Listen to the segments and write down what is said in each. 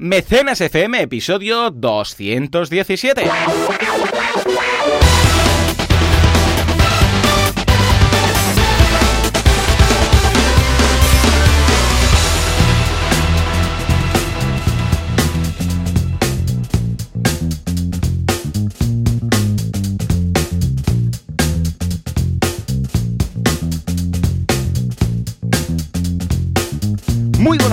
Mecenas FM, episodio 217.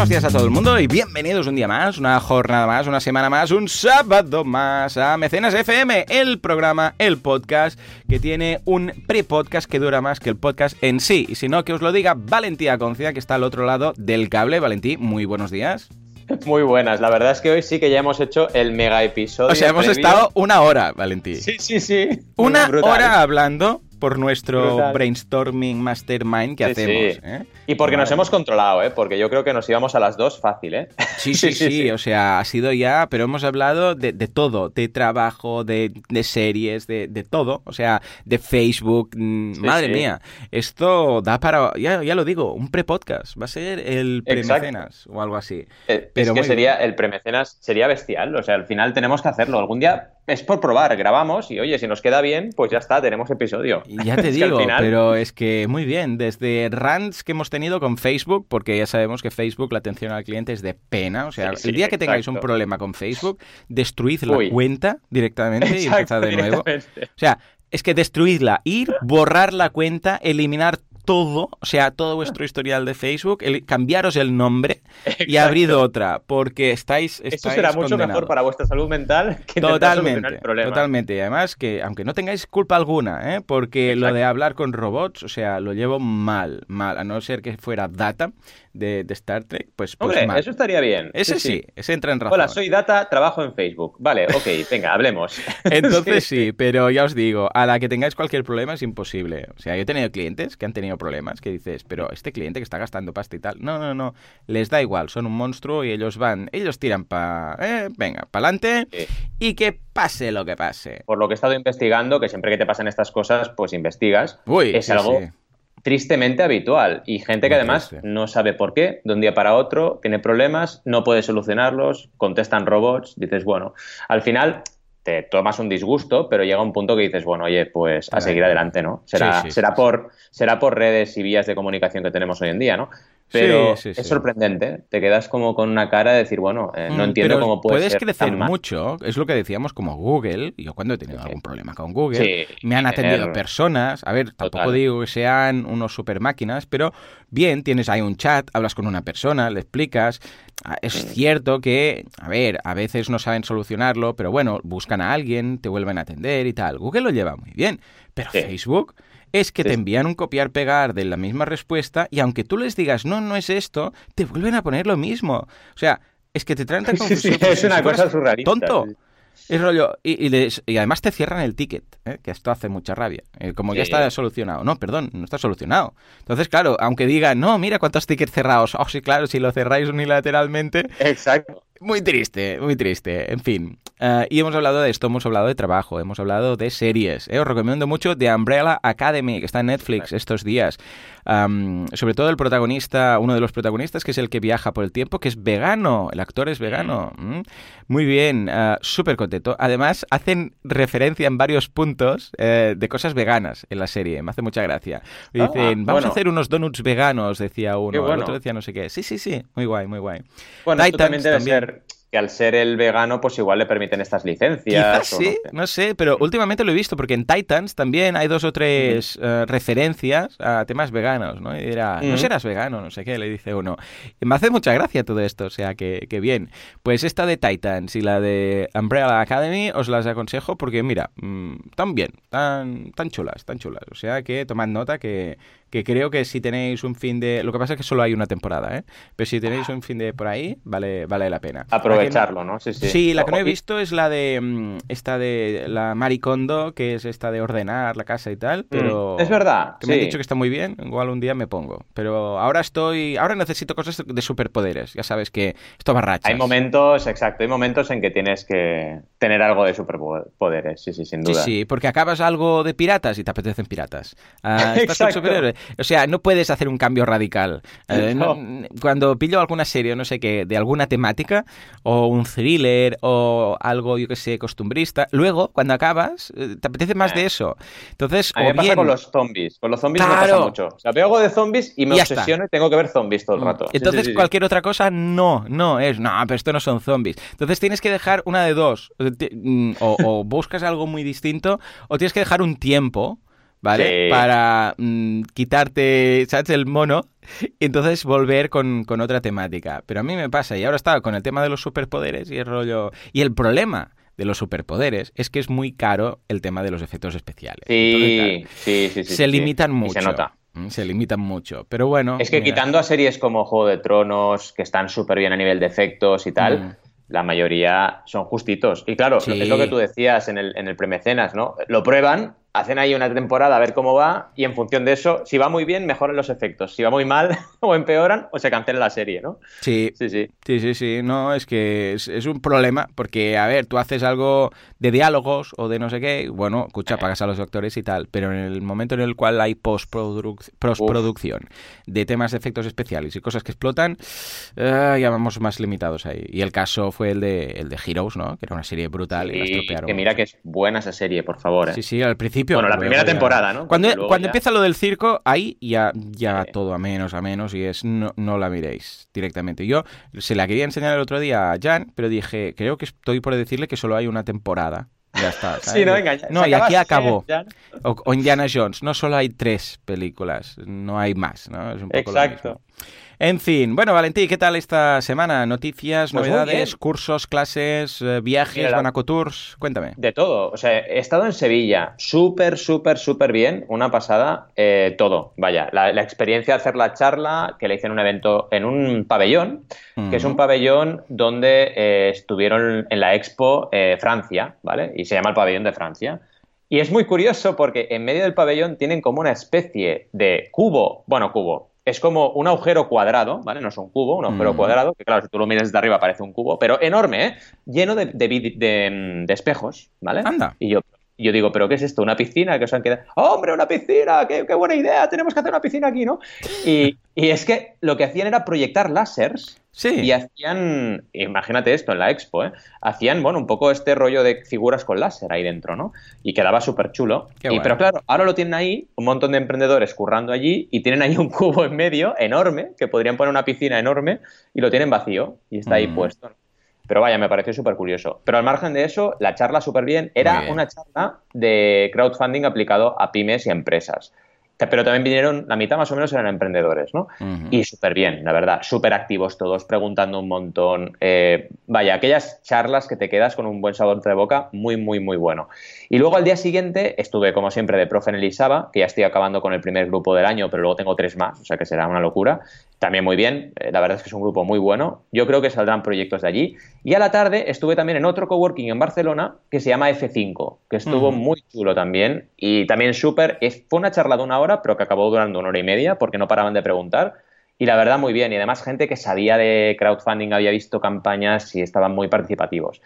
Buenos días a todo el mundo y bienvenidos un día más, una jornada más, una semana más, un sábado más a Mecenas FM, el programa, el podcast que tiene un pre-podcast que dura más que el podcast en sí. Y si no, que os lo diga Valentía Concia, que está al otro lado del cable. Valentí, muy buenos días. Muy buenas, la verdad es que hoy sí que ya hemos hecho el mega episodio. O sea, hemos previo. estado una hora, Valentí. Sí, sí, sí. Una hora hablando por nuestro Brutal. brainstorming mastermind que Sí, hacemos. sí. ¿eh? Y porque nos hemos controlado, ¿eh? Porque yo creo que nos íbamos a las dos fácil, ¿eh? Sí, sí, sí, o sea, ha sido ya, pero hemos hablado de, de todo, de trabajo, de, de series, de, de todo, o sea, de Facebook, mm, madre mía, esto da para, ya, ya lo digo, un pre-podcast, va a ser el pre-mecenas o algo así. Eh, Pero es que sería, el premecenas sería bestial, o sea, al final tenemos que hacerlo. Algún día es por probar, grabamos y oye, si nos queda bien, pues ya está, tenemos episodio. Y Ya te digo, final- pero es que muy bien, desde rants que hemos tenido con Facebook, porque ya sabemos que Facebook, la atención al cliente es de pena, o sea, Sí, sí, el día que tengáis un problema con Facebook, destruid la Uy. cuenta directamente y empezad de nuevo. O sea, es que destruidla, ir, borrar la cuenta, eliminar todo, o sea, todo vuestro historial de Facebook, el- cambiaros el nombre y abrid otra, porque estáis, Eso estáis será mucho condenados. mejor para vuestra salud mental que Totalmente, el problema. totalmente. Y además que, aunque no tengáis culpa alguna, ¿eh? porque lo de hablar con robots, o sea, lo llevo mal, mal, a no ser que fuera Data de, de Star Trek, pues, pues Hombre, mal. eso estaría bien. Ese sí, ese entra en razón. Hola, soy Data, trabajo en Facebook. Vale, ok, venga, hablemos. Entonces Sí, sí, pero ya os digo, a la que tengáis cualquier problema es imposible. O sea, yo he tenido clientes que han tenido problemas que dices, pero este cliente que está gastando pasta y tal, no, no, no, les da igual, son un monstruo y ellos van, ellos tiran para, eh, venga, para adelante Sí. y que pase lo que pase. Por lo que he estado investigando, que siempre que te pasan estas cosas, pues investigas, Uy, es sí, algo sí. Tristemente habitual. Y gente que además no sabe por qué, de un día para otro, tiene problemas, no puede solucionarlos, contestan robots, dices, bueno, al final te tomas un disgusto, pero llega un punto que dices, bueno, oye, pues a seguir adelante, ¿no? Será, Sí, sí, será, sí, por, será por redes y vías de comunicación que tenemos hoy en día, ¿no? Pero Sí, sí, es sorprendente, te quedas como con una cara de decir, bueno, eh, no Mm, entiendo pero cómo puede puedes ser crecer tan mal. mucho, es lo que decíamos como Google. Yo cuando he tenido algún problema con Google, me han atendido tener- personas. A ver, tampoco Total. digo que sean unos super máquinas, pero bien, tienes ahí un chat, hablas con una persona, le explicas. Ah, Es cierto que, a ver, a veces no saben solucionarlo, pero bueno, buscan a alguien, te vuelven a atender y tal. Google lo lleva muy bien, pero Sí. Facebook es que Sí. te envían un copiar-pegar de la misma respuesta y aunque tú les digas, no, no es esto, te vuelven a poner lo mismo. O sea, es que te traen tan Sí, sí, confusión, es una cosa surrealista. Tonto. Es rollo. Y, y les- y además te cierran el ticket, ¿eh? que esto hace mucha rabia. Eh, como ya Sí. está solucionado. No, perdón, no está solucionado. Entonces, claro, aunque digan, no, mira cuántos tickets cerrados. Oh, sí, claro, si lo cerráis unilateralmente. Exacto. Muy triste, muy triste. En fin. Eh, y hemos hablado de esto, hemos hablado de trabajo, hemos hablado de series. Eh, Os recomiendo mucho The Umbrella Academy, que está en Netflix estos días. Sobre todo el protagonista, uno de los protagonistas, que es el que viaja por el tiempo, que es vegano. El actor es vegano. Mm. Muy bien, ah, súper contento. Además, hacen referencia en varios puntos eh, de cosas veganas en la serie. Me hace mucha gracia. Dicen, Ah, vamos a hacer unos donuts veganos, decía uno. El otro decía no sé qué. Sí, sí, sí. Muy guay, muy guay. Bueno, esto Titans también debe también. ser que al ser el vegano, pues igual le permiten estas licencias. Quizás o sí, no sé. no sé, pero últimamente lo he visto porque en Titans también hay dos o tres eh, referencias a temas veganos, ¿no? Y dirá, no serás vegano, no sé qué, le dice uno. Y me hace mucha gracia todo esto, o sea, que, que bien. Pues esta de Titans y la de Umbrella Academy os las aconsejo porque, mira, mm, tan bien, tan, tan chulas, tan chulas. O sea, que tomad nota que, que creo que si tenéis un fin de... Lo que pasa es que solo hay una temporada, ¿eh? Pero si tenéis un fin de por ahí, vale, vale la pena. Aprovecharlo, ¿no? Sí, sí. Sí, la que no he visto es la de mm, esta de la Maricondo, que es esta de ordenar la casa y tal, pero Mm, Es verdad. que me han sí. dicho que está muy bien, igual un día me pongo. Pero ahora estoy, ahora necesito cosas de superpoderes, ya sabes que esto va rachas. Hay momentos, exacto, hay momentos en que tienes que tener algo de superpoderes, sí, sí, sin Sí, duda. sí, porque acabas algo de piratas y te apetecen piratas. Ah, estás. O sea, no puedes hacer un cambio radical. Eh, No. no- cuando pillo alguna serie, no sé qué, de alguna temática, o un thriller, o algo, yo que sé, costumbrista, luego, cuando acabas, eh, te apetece más Eh. de eso. Entonces, A mí o me pasa bien... con los zombies. Con los zombies me pasa mucho. O sea, veo algo de zombies y me está. obsesiono y tengo que ver zombies todo el rato. Sí, Entonces, sí, sí, sí. cualquier otra cosa, no, no, es, no, pero esto no son zombies. Entonces tienes que dejar una de dos. O, mm, o- o buscas algo muy distinto, o tienes que dejar un tiempo, ¿vale? Sí. Para mm, quitarte, ¿sabes? El mono. Y entonces volver con, con otra temática. Pero a mí me pasa, y ahora estaba con el tema de los superpoderes y el rollo. Y el problema de los superpoderes es que es muy caro el tema de los efectos especiales. Entonces, Sí, sí, sí, sí. se sí. limitan Y mucho. se nota. Mm, Se limitan mucho. Pero bueno. Es que mira. quitando a series como Juego de Tronos, que están súper bien a nivel de efectos y tal, Mm. la mayoría son justitos. Y claro, Sí. es lo que tú decías en el, en el premecenas, ¿no? Lo prueban, hacen ahí una temporada a ver cómo va y en función de eso, si va muy bien, mejoran los efectos. Si va muy mal, o empeoran o se cancela la serie, ¿no? Sí, Sí, sí. Sí, sí, sí, no, es que es, es un problema porque, a ver, tú haces algo de diálogos o de no sé qué, bueno, escucha, pagas a los actores y tal, pero en el momento en el cual hay postproduc- postproducción de temas de efectos especiales y cosas que explotan, eh, ya vamos más limitados ahí. Y el caso fue el de, el de Heroes, ¿no? Que era una serie brutal y la estropearon. que mira que es buena esa serie, por favor. ¿eh? Sí, sí, al principio. Bueno, la primera ya- temporada, ¿no? Cuando, cuando ya- empieza lo del circo, ahí ya, ya Sí. todo a menos, a menos, y es no, no la miréis directamente. Yo se la quería enseñar el otro día a Jan, pero dije, creo que estoy por decirle que solo hay una temporada. Ya está. ¿sabes? Sí, no, venga, ya- No, y aquí acabó. O, o Indiana Jones, no solo hay tres películas, no hay más, ¿no? Es un poco lo Exacto. mismo. En fin, bueno, Valentí, ¿qué tal esta semana? Noticias, Pues novedades, cursos, clases, eh, viajes, Mira, la- Banaco Tours? Cuéntame. De todo. O sea, he estado en Sevilla. Súper, súper, súper bien. Una pasada. eh, todo. Vaya. La, la experiencia de hacer la charla, que le hice en un evento en un pabellón, que es un pabellón donde eh, estuvieron en la Expo eh, Francia, ¿vale? Y se llama el pabellón de Francia. Y es muy curioso porque en medio del pabellón tienen como una especie de cubo, bueno, cubo, es como un agujero cuadrado, ¿vale? No es un cubo, un agujero Mm. cuadrado, que claro, si tú lo miras desde arriba parece un cubo, pero enorme, ¿eh? Lleno de, de vid- de, de espejos, ¿vale? Anda. Y yo, yo digo, ¿pero qué es esto? ¿Una piscina? Que os han quedado. ¡Oh, ¡Hombre, una piscina! ¡Qué, qué buena idea! Tenemos que hacer una piscina aquí, ¿no? Y, y es que lo que hacían era proyectar láseres Sí. y hacían, imagínate esto en la expo, ¿eh? Hacían, bueno, un poco este rollo de figuras con láser ahí dentro, ¿no? Y quedaba súper chulo. Guay. pero claro, ahora lo tienen ahí, un montón de emprendedores currando allí y tienen ahí un cubo en medio enorme, que podrían poner una piscina enorme y lo tienen vacío y está ahí Mm. puesto. Pero vaya, me pareció súper curioso. Pero al margen de eso, la charla súper bien. Era bien. una charla de crowdfunding aplicado a pymes y a empresas. Pero también vinieron, la mitad más o menos eran emprendedores, ¿no? Y súper bien, la verdad, súper activos todos, preguntando un montón. Eh, vaya, aquellas charlas que te quedas con un buen sabor de boca, muy, muy, muy bueno. Y luego al día siguiente estuve, como siempre, de profe en el ISABA, que ya estoy acabando con el primer grupo del año, pero luego tengo tres más, o sea que será una locura. También muy bien, eh, la verdad es que es un grupo muy bueno. Yo creo que saldrán proyectos de allí. Y a la tarde estuve también en otro coworking en Barcelona que se llama F5, que estuvo muy chulo también y también súper. Fue una charla de una hora, pero que acabó durando una hora y media porque no paraban de preguntar. Y la verdad, muy bien. Y además, gente que sabía de crowdfunding, había visto campañas y estaban muy participativos.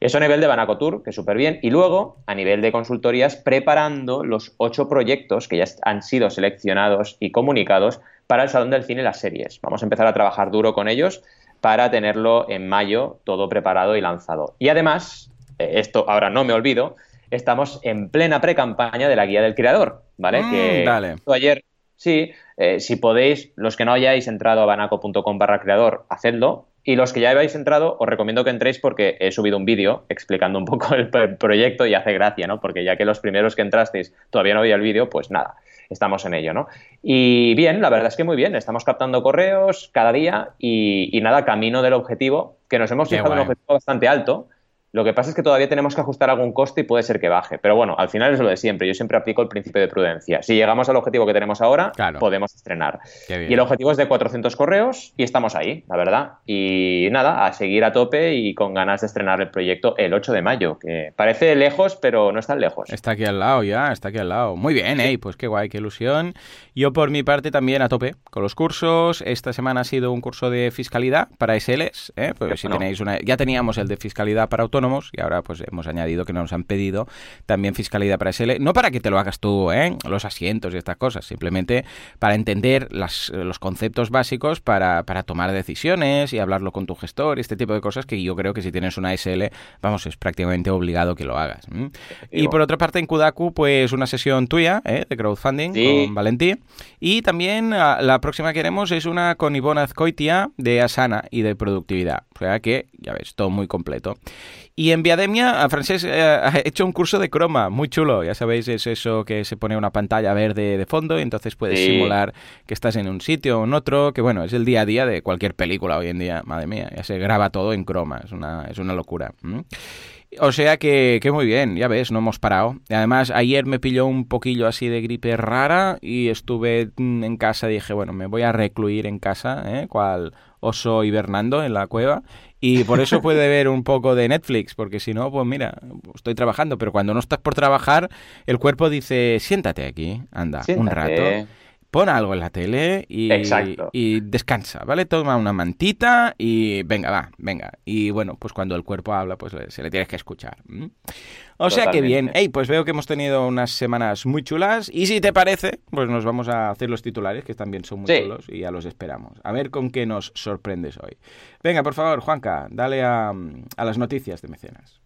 Eso a nivel de Banaco Tour, que súper bien. Y luego, a nivel de consultorías, preparando los ocho proyectos que ya han sido seleccionados y comunicados para el Salón del Cine y las series. Vamos a empezar a trabajar duro con ellos para tenerlo en mayo todo preparado y lanzado. Y además, eh, esto ahora no me olvido, estamos en plena pre-campaña de la guía del creador, ¿vale? Mm, que dale. ayer, sí, eh, si podéis, los que no hayáis entrado a banaco.com barra creador, hacedlo. Y los que ya habéis entrado, os recomiendo que entréis porque he subido un vídeo explicando un poco el proyecto y hace gracia, ¿no? Porque ya que los primeros que entrasteis todavía no había el vídeo, pues nada, estamos en ello, ¿no? Y bien, la verdad es que muy bien, estamos captando correos cada día y, y nada, camino del objetivo, que nos hemos Qué fijado en un objetivo bastante alto. Lo que pasa es que todavía tenemos que ajustar algún coste y puede ser que baje. Pero bueno, al final es lo de siempre. Yo siempre aplico el principio de prudencia. Si llegamos al objetivo que tenemos ahora, Claro. podemos estrenar. Y el objetivo es de 400 correos y estamos ahí, la verdad. Y nada, a seguir a tope y con ganas de estrenar el proyecto el 8 de mayo, que parece lejos, pero no es tan lejos. Está aquí al lado ya, está aquí al lado. Muy bien, ¿eh? Pues qué guay, qué ilusión. Yo por mi parte también a tope con los cursos. Esta semana ha sido un curso de fiscalidad para SLs, ¿eh? Pues si tenéis una... Ya teníamos el de fiscalidad para autónomos autónomos y ahora pues hemos añadido que nos han pedido también fiscalidad para SL, no para que te lo hagas tú, ¿eh? los asientos y estas cosas, simplemente para entender las, los conceptos básicos para, para tomar decisiones y hablarlo con tu gestor, este tipo de cosas que yo creo que si tienes una SL, vamos, es prácticamente obligado que lo hagas. Y por otra parte, en Kudaku, pues una sesión tuya ¿eh? de crowdfunding con Valentí. Y también ah, la próxima que haremos es una con Ivonne Azcoitia de Asana y de productividad. O sea que, ya ves, todo muy completo. Y en Viademia, Francés eh, ha hecho un curso de croma, muy chulo. Ya sabéis, es eso que se pone una pantalla verde de fondo y entonces puedes simular que estás en un sitio o en otro, que bueno, es el día a día de cualquier película hoy en día. Madre mía, ya se graba todo en croma, es una, es una locura. O sea que, que, muy bien, ya ves, no hemos parado. Además, ayer me pilló un poquillo así de gripe rara y estuve mm, en casa dije, bueno, me voy a recluir en casa, ¿eh? Cual oso hibernando en la cueva. Y por eso puede ver un poco de Netflix, porque si no, pues mira, estoy trabajando, pero cuando no estás por trabajar, el cuerpo dice, siéntate aquí, anda, un rato pon algo en la tele y, y, descansa, ¿vale? Toma una mantita y venga, va, venga. Y bueno, pues cuando el cuerpo habla, pues se le tienes que escuchar. O sea que bien. Hey, pues veo que hemos tenido unas semanas muy chulas y si te parece, pues nos vamos a hacer los titulares, que también son muy chulos y ya los esperamos. A ver con qué nos sorprendes hoy. Venga, por favor, Juanca, dale a, a las noticias de mecenas.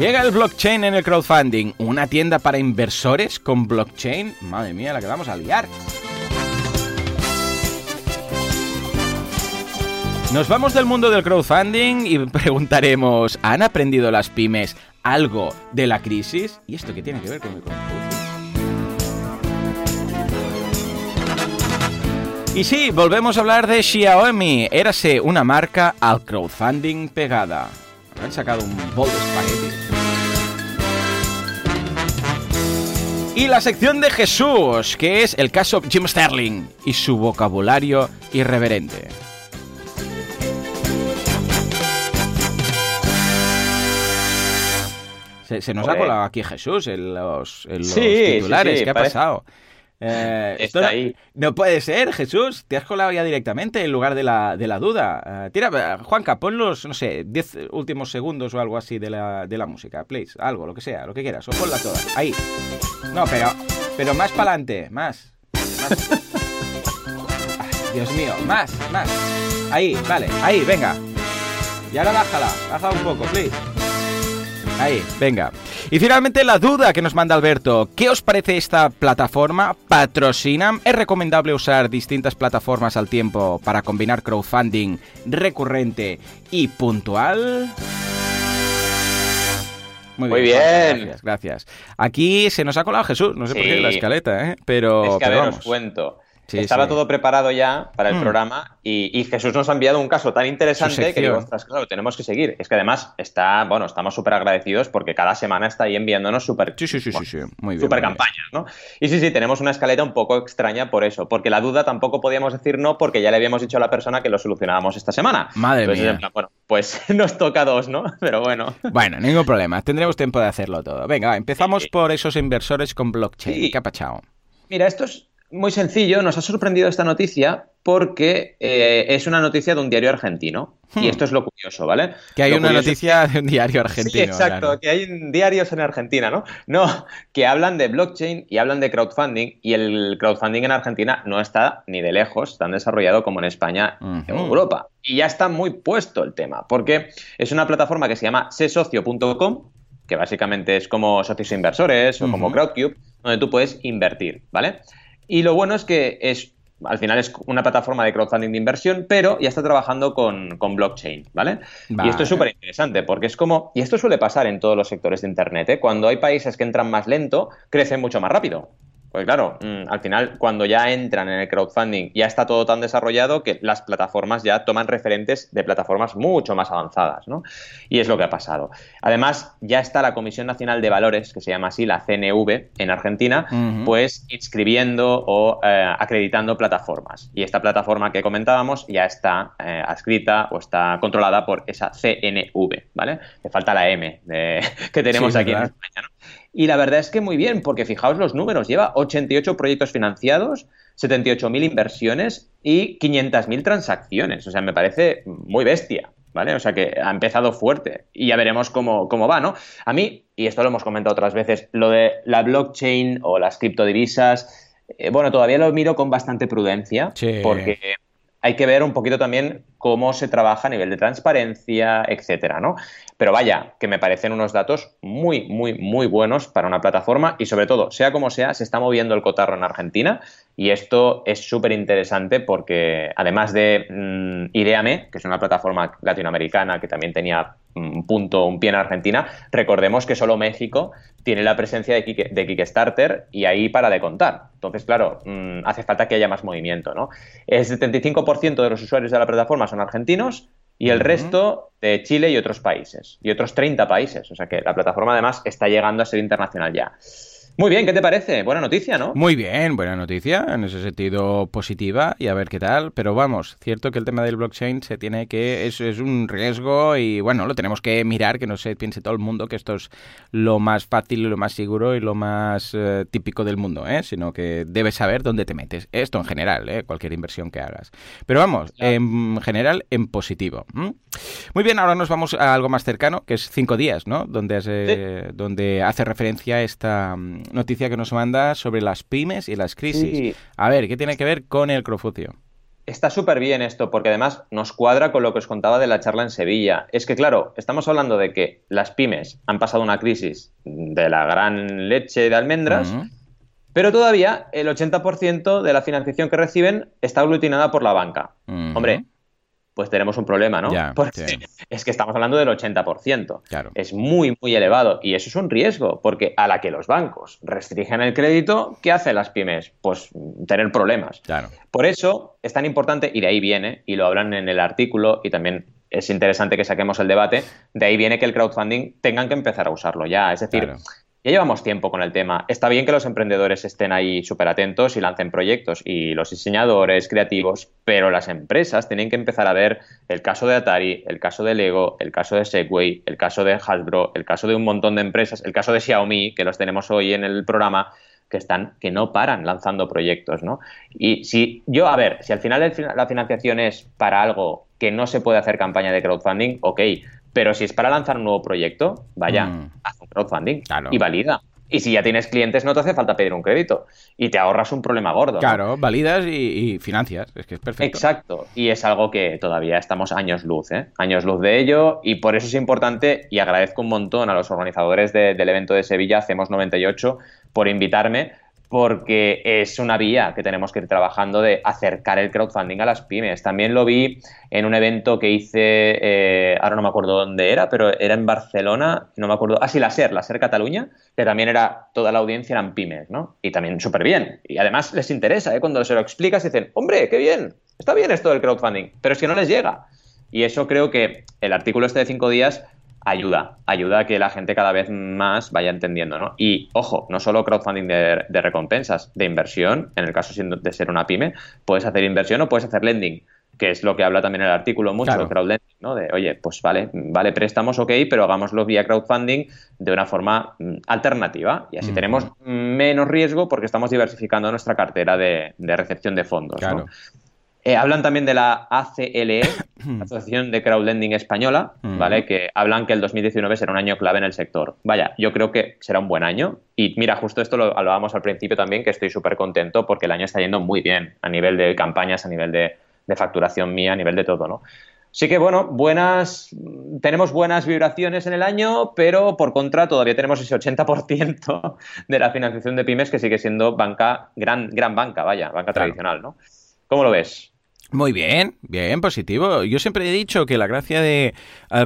Llega el blockchain en el crowdfunding, una tienda para inversores con blockchain. Madre mía, la que vamos a liar. Nos vamos del mundo del crowdfunding y preguntaremos, ¿han aprendido las pymes algo de la crisis? ¿Y esto qué tiene que ver con el crowdfunding? Y sí, volvemos a hablar de Xiaomi. Érase una marca al crowdfunding pegada. Han sacado un bol de espagueti. Y la sección de Jesús, que es el caso Jim Sterling y su vocabulario irreverente. Se, nos ha colado aquí Jesús en los, titulares. ¿Qué ha pasado? Eh, Está ahí. No puede ser, Jesús. Te has colado ya directamente en lugar de la, de la duda. Eh, tira, Juanca, pon los, no sé, 10 últimos segundos o algo así de la, de la música, please. Algo, lo que sea, lo que quieras. O ponla toda. Ahí. No, pero, pero más para adelante. Más. Dios mío, más, más. Ahí, vale, ahí, venga. Y ahora bájala, bájala un poco, please. Ahí, venga. Y finalmente la duda que nos manda Alberto. ¿Qué os parece esta plataforma? ¿Patrocinan? ¿Es recomendable usar distintas plataformas al tiempo para combinar crowdfunding recurrente y puntual? Muy bien. Gracias, gracias. Aquí se nos ha colado Jesús, no sé por qué la escaleta, ¿eh? Pero, es que pero os cuento. Estaba todo preparado ya para el hmm. programa y, Jesús nos ha enviado un caso tan interesante que digo, claro, tenemos que seguir. Es que además está, bueno, estamos súper agradecidos porque cada semana está ahí enviándonos súper sí, sí, sí, muy super campañas, ¿no? Y sí, sí, tenemos una escaleta un poco extraña por eso, porque la duda tampoco podíamos decir no porque ya le habíamos dicho a la persona que lo solucionábamos esta semana. Madre mía. bueno, pues nos toca dos, ¿no? Pero bueno. Bueno, ningún problema. Tendremos tiempo de hacerlo todo. Venga, empezamos por esos inversores con blockchain. ¿Qué ha pachado? Mira, esto es muy sencillo, nos ha sorprendido esta noticia porque eh, es una noticia de un diario argentino. Y hmm. esto es lo curioso, ¿vale? Que hay una noticia de un diario argentino. Sí, exacto, que hay diarios en Argentina, ¿no? No, que hablan de blockchain y hablan de crowdfunding y el crowdfunding en Argentina no está ni de lejos tan desarrollado como en España o en Europa. Y ya está muy puesto el tema, porque es una plataforma que se llama sesocio.com, que básicamente es como socios inversores o como Crowdcube, donde tú puedes invertir, ¿vale? Y lo bueno es que es al final es una plataforma de crowdfunding de inversión, pero ya está trabajando con, blockchain, ¿vale? Y esto es súper interesante porque es como, y esto suele pasar en todos los sectores de Internet, ¿eh? cuando hay países que entran más lento, crecen mucho más rápido. Pues claro, mm, al final, cuando ya entran en el crowdfunding, ya está todo tan desarrollado que las plataformas ya toman referentes de plataformas mucho más avanzadas, ¿no? Y es lo que ha pasado. Además, ya está la Comisión Nacional de Valores, que se llama así, la CNV, en Argentina, pues inscribiendo o eh, acreditando plataformas. Y esta plataforma que comentábamos ya está eh, adscrita o está controlada por esa CNV, ¿vale? Le falta la M que tenemos aquí en España, ¿no? Y la verdad es que muy bien, porque fijaos los números, lleva 88 proyectos financiados, 78.000 inversiones y 500.000 transacciones. O sea, me parece muy bestia. ¿Vale? O sea que ha empezado fuerte y ya veremos cómo, cómo va, ¿no? A mí, y esto lo hemos comentado otras veces, lo de la blockchain o las criptodivisas, eh, bueno, todavía lo miro con bastante prudencia porque hay que ver un poquito también cómo se trabaja a nivel de transparencia, etcétera, ¿no? Pero vaya, que me parecen unos datos muy, muy, muy buenos para una plataforma y sobre todo, sea como sea, se está moviendo el cotarro en Argentina y esto es súper interesante porque además de mm, Ideame, que es una plataforma latinoamericana que también tenía un punto, un pie en Argentina, recordemos que solo México tiene la presencia de, Kickstarter y ahí para de contar. Entonces, claro, mm, hace falta que haya más movimiento, ¿no? El 75% de los usuarios de la plataforma son argentinos y el resto de Chile y otros países, y otros 30 países. O sea que la plataforma además está llegando a ser internacional ya. Muy bien, ¿qué te parece? Buena noticia, ¿no? Muy bien, buena noticia, en ese sentido positiva y a ver qué tal. Pero vamos, cierto que el tema del blockchain se tiene que. Es, es un riesgo y bueno, lo tenemos que mirar, que no se piense todo el mundo que esto es lo más fácil, lo más seguro y lo más eh, típico del mundo, ¿eh? sino que debes saber dónde te metes. Esto en general, ¿eh? cualquier inversión que hagas. Pero vamos, en general, en positivo. Muy bien, ahora nos vamos a algo más cercano, que es cinco días, ¿no? Donde, hace, donde hace referencia esta noticia que nos manda sobre las pymes y las crisis. A ver, ¿qué tiene que ver con el crofucio? Está súper bien esto, porque además nos cuadra con lo que os contaba de la charla en Sevilla. Es que, claro, estamos hablando de que las pymes han pasado una crisis de la gran leche de almendras, pero todavía el 80% de la financiación que reciben está aglutinada por la banca. Hombre, pues tenemos un problema, ¿no? porque es que estamos hablando del 80%. Claro. Es muy, muy elevado y eso es un riesgo, porque a la que los bancos restringen el crédito, ¿qué hacen las pymes? Pues tener problemas. Claro. Por eso es tan importante, y de ahí viene, y lo hablan en el artículo, y también es interesante que saquemos el debate, de ahí viene que el crowdfunding tengan que empezar a usarlo ya. Es decir, ya llevamos tiempo con el tema. Está bien que los emprendedores estén ahí súper atentos y lancen proyectos y los diseñadores creativos, pero las empresas tienen que empezar a ver el caso de Atari, el caso de Lego, el caso de Segway, el caso de Hasbro, el caso de un montón de empresas, el caso de Xiaomi, que los tenemos hoy en el programa, que están, que no paran lanzando proyectos, ¿no? Y si yo, a ver, si al final la financiación es para algo que no se puede hacer campaña de crowdfunding, ok, pero si es para lanzar un nuevo proyecto, vaya, mm. haz un crowdfunding y valida. Y si ya tienes clientes, no te hace falta pedir un crédito. Y te ahorras un problema gordo. Claro, validas y, financias. Es que es perfecto. Exacto. Y es algo que todavía estamos años luz, ¿eh? Años luz de ello. Y por eso es importante, y agradezco un montón a los organizadores del evento de Sevilla, Hacemos 98, por invitarme, porque es una vía que tenemos que ir trabajando de acercar el crowdfunding a las pymes. También lo vi en un evento que hice, eh, ahora no me acuerdo dónde era, pero era en Barcelona, no me acuerdo, ah, sí, la SER, la SER Cataluña, que también era, toda la audiencia eran pymes, ¿no? Y también súper bien. Y además les interesa, ¿eh? Cuando se lo explicas dicen, hombre, qué bien, está bien esto del crowdfunding, pero es que no les llega. Y eso creo que el artículo este de cinco días ayuda, ayuda a que la gente cada vez más vaya entendiendo, ¿no? Y ojo, no solo crowdfunding de, recompensas, de inversión, en el caso de ser una pyme, puedes hacer inversión o puedes hacer lending, que es lo que habla también el artículo mucho, de crowdlending, ¿no? De, oye, pues vale, vale, préstamos, ok, pero hagámoslo vía crowdfunding de una forma mm, alternativa y así tenemos menos riesgo porque estamos diversificando nuestra cartera de, recepción de fondos, ¿no? Eh, hablan también de la ACLE, Asociación de Crowdlending Española, ¿vale? Que hablan que el 2019 será un año clave en el sector. Vaya, yo creo que será un buen año. Y mira, justo esto lo hablábamos al principio también, que estoy súper contento porque el año está yendo muy bien a nivel de campañas, a nivel de, facturación mía, a nivel de todo, ¿no? Sí que bueno, buenas, tenemos buenas vibraciones en el año, pero por contra todavía tenemos ese 80% de la financiación de pymes que sigue siendo banca, gran, gran banca, vaya, banca tradicional, ¿no? ¿Cómo lo ves? Muy bien, bien, positivo. Yo siempre he dicho que la gracia de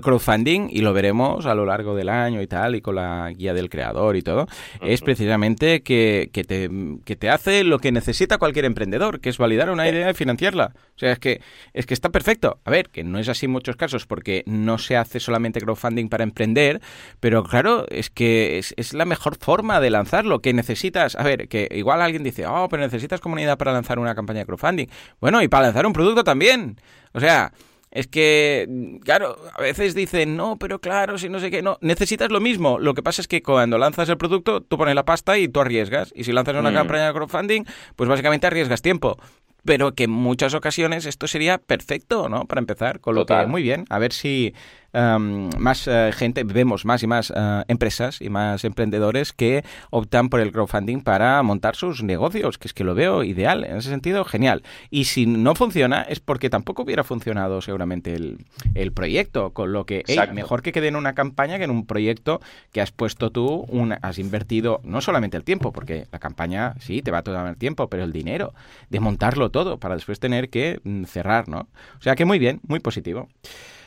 crowdfunding, y lo veremos a lo largo del año y tal, y con la guía del creador y todo, es precisamente que, que, te, que te hace lo que necesita cualquier emprendedor, que es validar una idea y financiarla. O sea, es que, es que está perfecto. A ver, que no es así en muchos casos, porque no se hace solamente crowdfunding para emprender, pero claro, es que es, es la mejor forma de lanzarlo, que necesitas, a ver, que igual alguien dice, oh, pero necesitas comunidad para lanzar una campaña de crowdfunding. Bueno, y para lanzar un producto también. O sea, es que, claro, a veces dicen, no, pero claro, si no sé qué, no, necesitas lo mismo. Lo que pasa es que cuando lanzas el producto, tú pones la pasta y tú arriesgas. Y si lanzas una mm. campaña de crowdfunding, pues básicamente arriesgas tiempo pero que en muchas ocasiones esto sería perfecto, ¿no? Para empezar, con lo que muy bien, a ver si más eh, gente, vemos más y más eh, empresas y más emprendedores que optan por el crowdfunding para montar sus negocios, que es que lo veo ideal, en ese sentido, genial. Y si no funciona es porque tampoco hubiera funcionado seguramente el, el proyecto, con lo que mejor que quede en una campaña que en un proyecto que has puesto tú, has invertido no solamente el tiempo, porque la campaña sí te va a tomar el tiempo, pero el dinero de montarlo todo para después tener que mm, cerrar, ¿no? O sea que muy bien, muy positivo.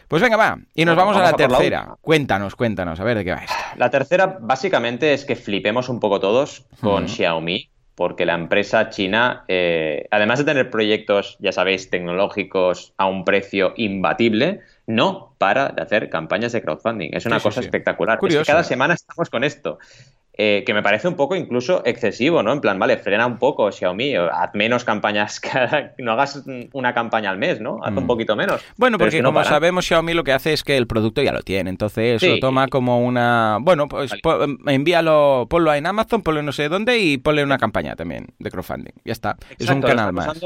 Pues venga, va. Y nos vamos, a la tercera. cuéntanos, cuéntanos, a ver de qué va esto. La tercera, básicamente, es que flipemos un poco todos con Xiaomi, porque la empresa china, eh, además de tener proyectos, ya sabéis, tecnológicos a un precio imbatible, no para de hacer campañas de crowdfunding. Es una cosa espectacular. Es que cada semana estamos con esto. Eh, que me parece un poco incluso excesivo, ¿no? En plan, vale, frena un poco Xiaomi, haz menos campañas, cada, no hagas una campaña al mes, ¿no? Haz un mm. poquito menos. Bueno, porque como sabemos, Xiaomi lo que hace es que el producto ya lo tiene, entonces lo toma como una... Bueno, pues envíalo, ponlo en Amazon, ponlo no sé dónde y ponle una campaña también de crowdfunding. Ya está, es un canal más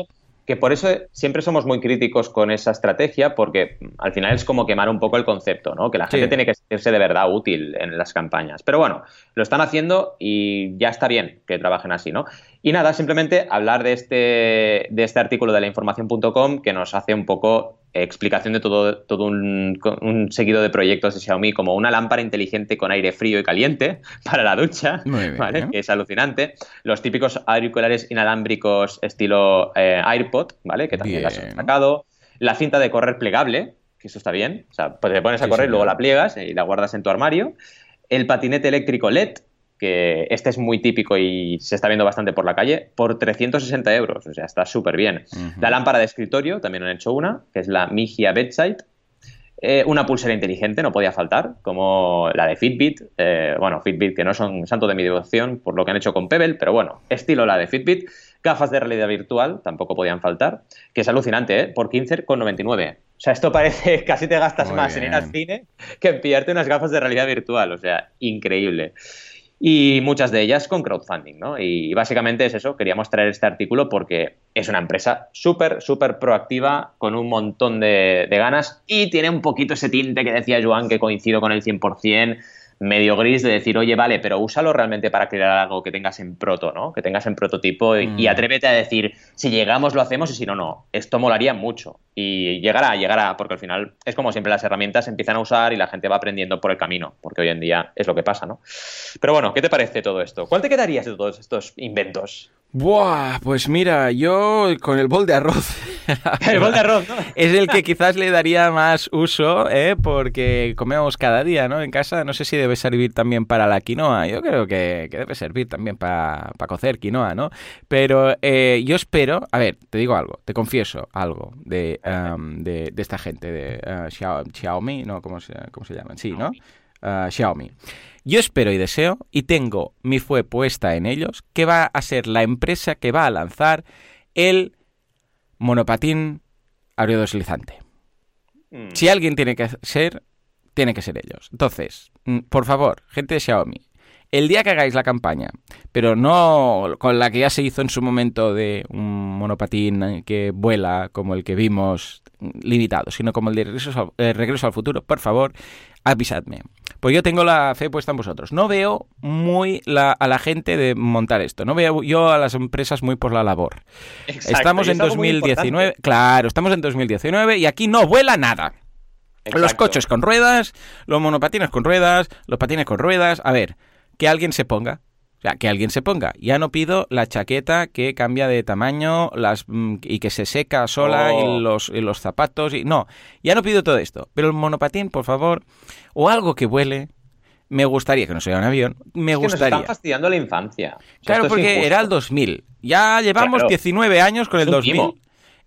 que por eso siempre somos muy críticos con esa estrategia, porque al final es como quemar un poco el concepto, ¿no? Que la gente tiene que sentirse de verdad útil en las campañas. Pero bueno, lo están haciendo y ya está bien que trabajen así, ¿no? Y nada, simplemente hablar de este, de este artículo de la información.com que nos hace un poco explicación de todo, todo un, seguido de proyectos de Xiaomi, como una lámpara inteligente con aire frío y caliente para la ducha, ¿vale? que es alucinante. Los típicos auriculares inalámbricos estilo eh, AirPod, ¿vale? que también las han sacado. La cinta de correr plegable, que eso está bien. O sea, pues te pones a correr, luego la pliegas y la guardas en tu armario. El patinete eléctrico LED, que este es muy típico y se está viendo bastante por la calle, por 360 euros, o sea, está súper bien. La lámpara de escritorio, también han hecho una, que es la Migia Bedside. Eh, una pulsera inteligente, no podía faltar, como la de Fitbit. Eh, bueno, Fitbit, que no son santo de mi devoción por lo que han hecho con Pebble, pero bueno, estilo la de Fitbit. Gafas de realidad virtual, tampoco podían faltar, que es alucinante, ¿eh? Por 15,99. O sea, esto parece, casi te gastas más en ir al cine que en pillarte unas gafas de realidad virtual, o sea, increíble y muchas de ellas con crowdfunding, ¿no? Y básicamente es eso, queríamos traer este artículo porque es una empresa súper, súper proactiva, con un montón de, de, ganas y tiene un poquito ese tinte que decía Joan, que coincido con el 100%, medio gris de decir, oye, vale, pero úsalo realmente para crear algo que tengas en proto, ¿no? Que tengas en prototipo y, mm. atrévete a decir, si llegamos lo hacemos y si no, no. Esto molaría mucho. Y llegará, llegará, porque al final es como siempre las herramientas se empiezan a usar y la gente va aprendiendo por el camino, porque hoy en día es lo que pasa, ¿no? Pero bueno, ¿qué te parece todo esto? ¿Cuál te quedarías de todos estos inventos? Buah, pues mira, yo con el bol de arroz. el bol de arroz, ¿no? es el que quizás le daría más uso, ¿eh? Porque comemos cada día, ¿no? En casa, no sé si debe servir también para la quinoa. Yo creo que, debe servir también para cocer quinoa, ¿no? Pero eh, yo espero, a ver, te digo algo, te confieso algo de, de, esta gente, de uh, Xiaomi, ¿no? ¿Cómo se, cómo se llaman? Sí, ¿no? Uh, Xiaomi. Yo espero y deseo, y tengo mi fue puesta en ellos, que va a ser la empresa que va a lanzar el monopatín aerodeslizante. Mm. Si alguien tiene que ser, tiene que ser ellos. Entonces, mm, por favor, gente de Xiaomi, el día que hagáis la campaña, pero no con la que ya se hizo en su momento de un monopatín que vuela como el que vimos limitado, sino como el de regreso, eh, regreso al futuro, por favor, avisadme. Pues yo tengo la fe puesta en vosotros. No veo muy a la gente de montar esto. No veo yo a las empresas muy por la labor. estamos en 2019. Claro, estamos en 2019 y aquí no vuela nada. Los coches con ruedas, los monopatines con ruedas, los patines con ruedas. A ver, que alguien se ponga. O sea, que alguien se ponga. Ya no pido la chaqueta que cambia de tamaño las, mm, y que se seca sola y, oh. los, los zapatos. Y, no, ya no pido todo esto. Pero el monopatín, por favor, o algo que vuele, me gustaría, que no sea un avión, me gustaría. Que nos están fastidiando la infancia. claro, porque era el 2000. Ya llevamos 19 años con el 2000.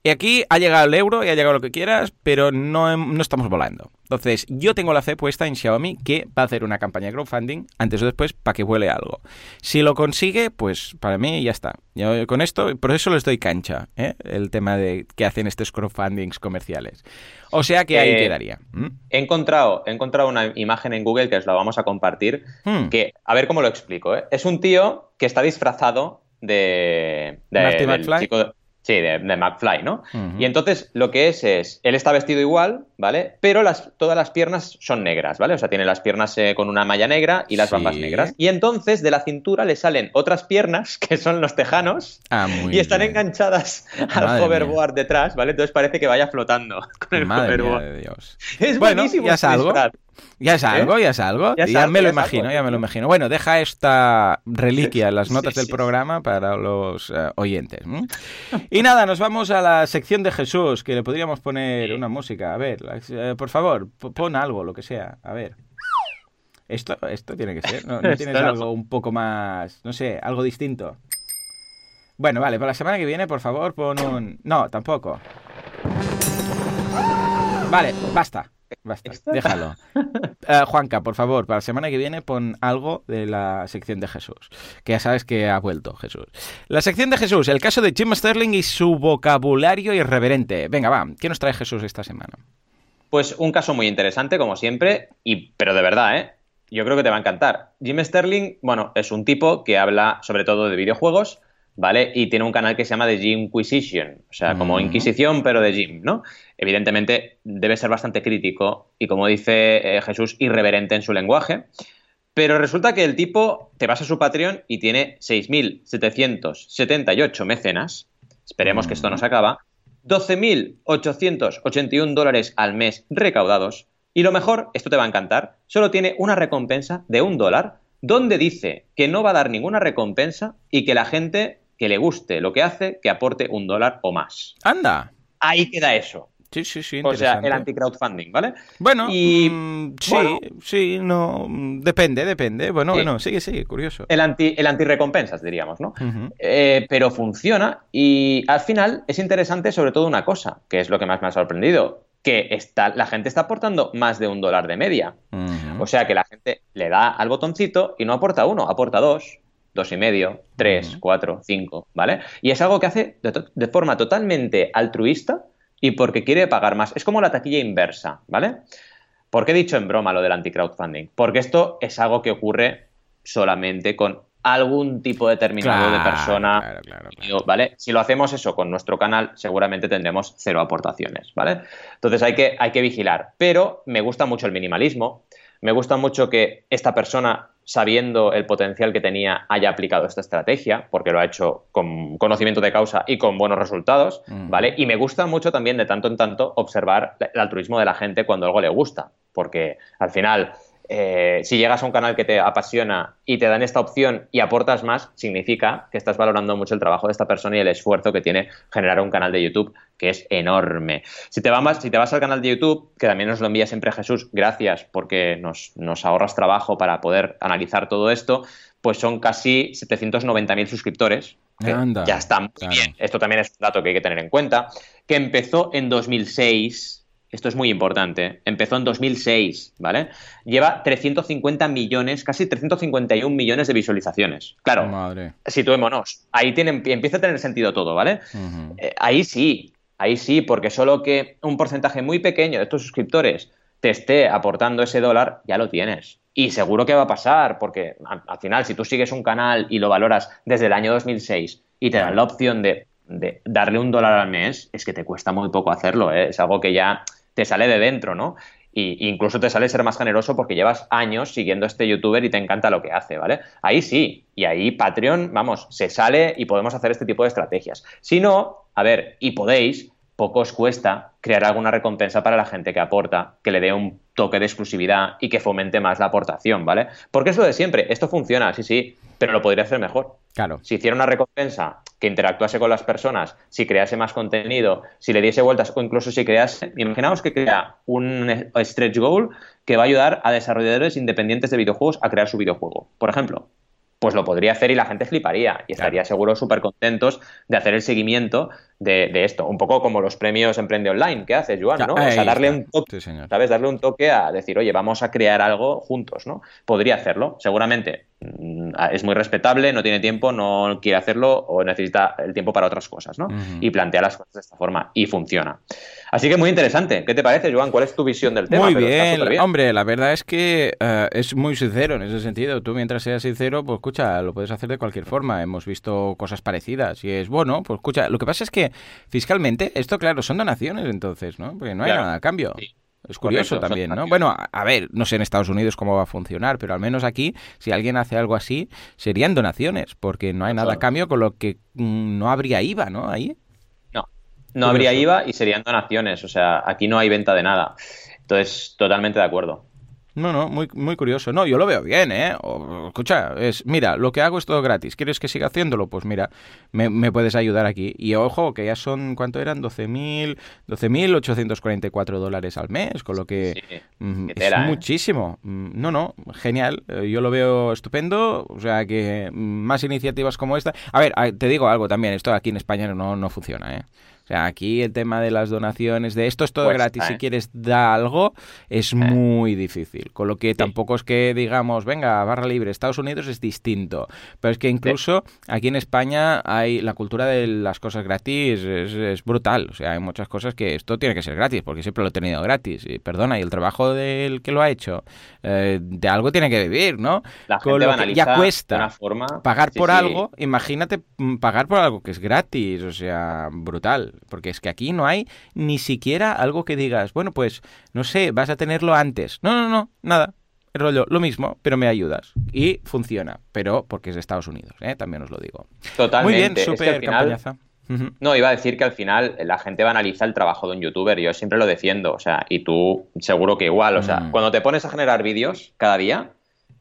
Y aquí ha llegado el euro y ha llegado lo que quieras, pero no, no estamos volando. Entonces, yo tengo la fe puesta en Xiaomi que va a hacer una campaña de crowdfunding antes o después para que vuele algo. Si lo consigue, pues para mí ya está. Yo con esto, por eso les doy cancha, ¿eh? el tema de que hacen estos crowdfundings comerciales. O sea que ahí Eh, quedaría. ¿Mm? He encontrado, he encontrado una imagen en Google que os la vamos a compartir. Hmm. Que, a ver cómo lo explico. ¿eh? Es un tío que está disfrazado de. de ¿Marty del McFly? chico- sí, de, de McFly, ¿no? Y entonces lo que es es. Él está vestido igual, ¿vale? Pero las, todas las piernas son negras, ¿vale? O sea, tiene las piernas eh, con una malla negra y las Sí. bambas negras. Y entonces de la cintura le salen otras piernas, que son los tejanos. Ah, muy y están bien. enganchadas al Madre hoverboard detrás, ¿vale? Entonces parece que vaya flotando con el Madre mía de Dios. Es Bueno, buenísimo ya salgo. disfraz. Ya es algo, ya es algo. Ya me lo ya imagino, ya me lo imagino. Bueno, deja esta reliquia en las Sí, notas del sí. programa para los eh, oyentes. Y nada, nos vamos a la sección de Jesús, que le podríamos poner una música. A ver, eh, por favor, pon algo, lo que sea. A ver. Esto, esto tiene que ser. ¿No, ¿No Esto tienes algo un poco más, no sé, algo distinto? Bueno, vale, para la semana que viene, por favor, pon un... No, tampoco. Vale, basta. Basta, déjalo. Eh, Juanca, por favor, para la semana que viene pon algo de la sección de Jesús. Que ya sabes que ha vuelto Jesús. La sección de Jesús, el caso de Jim Sterling y su vocabulario irreverente. Venga, va, ¿qué nos trae Jesús esta semana? Pues un caso muy interesante, como siempre, y, pero de verdad, ¿eh? Yo creo que te va a encantar. Jim Sterling, bueno, es un tipo que habla sobre todo de videojuegos, ¿vale? Y tiene un canal que se llama The Jimquisition, o sea, como Ujú. Inquisición, pero de Jim, ¿no? Evidentemente debe ser bastante crítico y, como dice eh, Jesús, irreverente en su lenguaje. Pero resulta que el tipo te vas a su Patreon y tiene 6.778 mecenas. Esperemos que esto no se acaba. 12.881 dólares al mes recaudados. Y lo mejor, esto te va a encantar, solo tiene una recompensa de un dólar, donde dice que no va a dar ninguna recompensa y que la gente que le guste lo que hace, que aporte un dólar o más. Anda. Ahí queda eso. Sí, sí, sí. O sea, el anti-crowdfunding, ¿vale? Bueno, y- mm, sí, bueno. sí, no. Depende, depende. Bueno, Sí. bueno, sigue, sigue, curioso. El anti, el anti-recompensas, diríamos, ¿no? Eh, pero funciona y al final es interesante sobre todo una cosa, que es lo que más me ha sorprendido, que está, la gente está aportando más de un dólar de media. O sea que la gente le da al botoncito y no aporta uno, aporta dos, dos y medio, tres, cuatro, cinco, ¿vale? Y es algo que hace de, forma totalmente altruista y porque quiere pagar más. Es como la taquilla inversa, ¿vale? ¿Por qué he dicho en broma lo del anti-crowdfunding? Porque esto es algo que ocurre solamente con algún tipo determinado de persona claro, claro, ¿vale? Si lo hacemos eso con nuestro canal, seguramente tendremos cero aportaciones, ¿vale? Entonces hay que, hay que vigilar. Pero me gusta mucho el minimalismo, me gusta mucho que esta persona, sabiendo el potencial que tenía, haya aplicado esta estrategia, porque lo ha hecho con conocimiento de causa y con buenos resultados, Ujú. ¿vale? Y me gusta mucho también de tanto en tanto observar el altruismo de la gente cuando algo le gusta, porque al final... eh, si llegas a un canal que te apasiona y te dan esta opción y aportas más, significa que estás valorando mucho el trabajo de esta persona y el esfuerzo que tiene generar un canal de YouTube que es enorme. Si te, vas, si te vas al canal de YouTube, que también nos lo envía siempre Jesús, gracias porque nos, nos ahorras trabajo para poder analizar todo esto, pues son casi 790.000 suscriptores. que Anda, ya está muy claro. bien. Esto también es un dato que hay que tener en cuenta. Que empezó en 2006. Esto es muy importante. Empezó en 2006, ¿vale? Lleva 350 millones, casi 351 millones de visualizaciones. Claro, Madre. situémonos. Ahí tiene, empieza a tener sentido todo, ¿vale? Eh, ahí sí, ahí sí, porque solo que un porcentaje muy pequeño de tus suscriptores te esté aportando ese dólar, ya lo tienes. Y seguro que va a pasar, porque al, al final, si tú sigues un canal y lo valoras desde el año 2006 y te dan la opción de, de darle un dólar al mes, es que te cuesta muy poco hacerlo, ¿eh? es algo que ya te sale de dentro, ¿no? Y incluso te sale ser más generoso porque llevas años siguiendo a este youtuber y te encanta lo que hace, ¿vale? Ahí sí, y ahí Patreon, vamos, se sale y podemos hacer este tipo de estrategias. Si no, a ver, y podéis, poco os cuesta crear alguna recompensa para la gente que aporta, que le dé un toque de exclusividad y que fomente más la aportación, ¿vale? Porque es lo de siempre, esto funciona, sí, sí, pero lo podría hacer mejor. Claro. Si hiciera una recompensa que interactuase con las personas, si crease más contenido, si le diese vueltas o incluso si crease, imaginaos que crea un stretch goal que va a ayudar a desarrolladores independientes de videojuegos a crear su videojuego, por ejemplo. Pues lo podría hacer y la gente fliparía y estaría seguro súper contentos de hacer el seguimiento de, esto. Un poco como los premios Emprende Online que haces, Joan, ¿no? O sea, darle un toque, ¿sabes? Darle un toque a decir, oye, vamos a crear algo juntos, ¿no? Podría hacerlo, seguramente. Mm, es muy respetable, no tiene tiempo, no quiere hacerlo o necesita el tiempo para otras cosas, ¿no? Y plantea las cosas de esta forma y funciona. Así que muy interesante. ¿Qué te parece, Joan? ¿Cuál es tu visión del tema? Muy bien. Hombre, la verdad es que eh, es muy sincero en ese sentido. Tú mientras seas sincero, pues escucha, lo puedes hacer de cualquier forma. Hemos visto cosas parecidas y es bueno, pues escucha. Lo que pasa es que fiscalmente, esto claro, son donaciones entonces, ¿no? Porque no hay nada a cambio. Es curioso también, ¿no? Bueno, a, ver, no sé en Estados Unidos cómo va a funcionar, pero al menos aquí, si alguien hace algo así, serían donaciones, porque no hay nada a cambio, con lo que mm, no habría IVA, ¿no? Ahí. No, habría IVA y serían donaciones, o sea, aquí no hay venta de nada. Entonces, totalmente de acuerdo. No, no, muy, muy curioso. No, yo lo veo bien, ¿eh? escucha, es, mira, lo que hago es todo gratis. ¿Quieres que siga haciéndolo? Pues mira, me, puedes ayudar aquí. Y ojo, que ya son, ¿cuánto eran? 12.000, 12.844 dólares al mes, con lo que mm, es ¿eh? muchísimo. Mm, no, no, genial. Eh, yo lo veo estupendo. O sea, que mm, más iniciativas como esta. A ver, te digo algo también, esto aquí en España no, no funciona, ¿eh? O sea, aquí el tema de las donaciones, de esto es todo gratis, si ¿eh? quieres dar algo, es muy difícil. Con lo que tampoco es que digamos, venga, barra libre, Estados Unidos es distinto. Pero es que incluso aquí en España hay la cultura de las cosas gratis, es, brutal. O sea, hay muchas cosas que esto tiene que ser gratis, porque siempre lo he tenido gratis. Y perdona, y el trabajo del que lo ha hecho, eh, de algo tiene que vivir, ¿no? La Con lo que ya cuesta pagar por algo, imagínate mm, pagar por algo que es gratis, o sea, brutal porque es que aquí no hay ni siquiera algo que digas, bueno, pues, no sé, vas a tenerlo antes. No, no, no, nada. El rollo, lo mismo, pero me ayudas. Y funciona, pero porque es de Estados Unidos, ¿eh? también os lo digo. Totalmente. Muy bien, súper campañaza. No, iba a decir que al final la gente va a analizar el trabajo de un youtuber, yo siempre lo defiendo, o sea, y tú seguro que igual, o sea, mm. cuando te pones a generar vídeos cada día,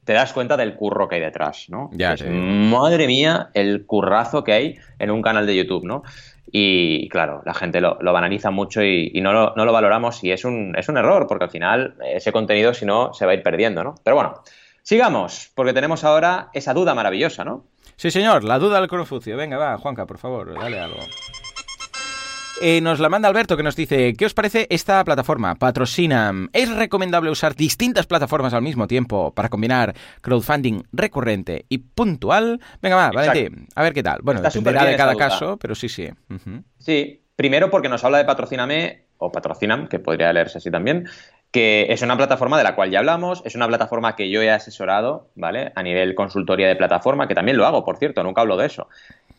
te das cuenta del curro que hay detrás, ¿no? Ya, Madre mía, el currazo que hay en un canal de YouTube, ¿no? Y claro, la gente lo, banaliza mucho y, no, lo, no, lo, valoramos y es un, es un error, porque al final ese contenido, si no, se va a ir perdiendo, ¿no? Pero bueno, sigamos, porque tenemos ahora esa duda maravillosa, ¿no? Sí, señor, la duda del Confucio. Venga, va, Juanca, por favor, dale algo. Eh, nos la manda Alberto que nos dice, ¿qué os parece esta plataforma? Patrocina. ¿Es recomendable usar distintas plataformas al mismo tiempo para combinar crowdfunding recurrente y puntual? Venga, va, Valentín, a ver qué tal. Bueno, dependerá de cada caso, pero sí, sí. Sí, primero porque nos habla de Patrocíname, o Patrocinam, que podría leerse así también, que es una plataforma de la cual ya hablamos, es una plataforma que yo he asesorado, ¿vale? A nivel consultoría de plataforma, que también lo hago, por cierto, nunca hablo de eso.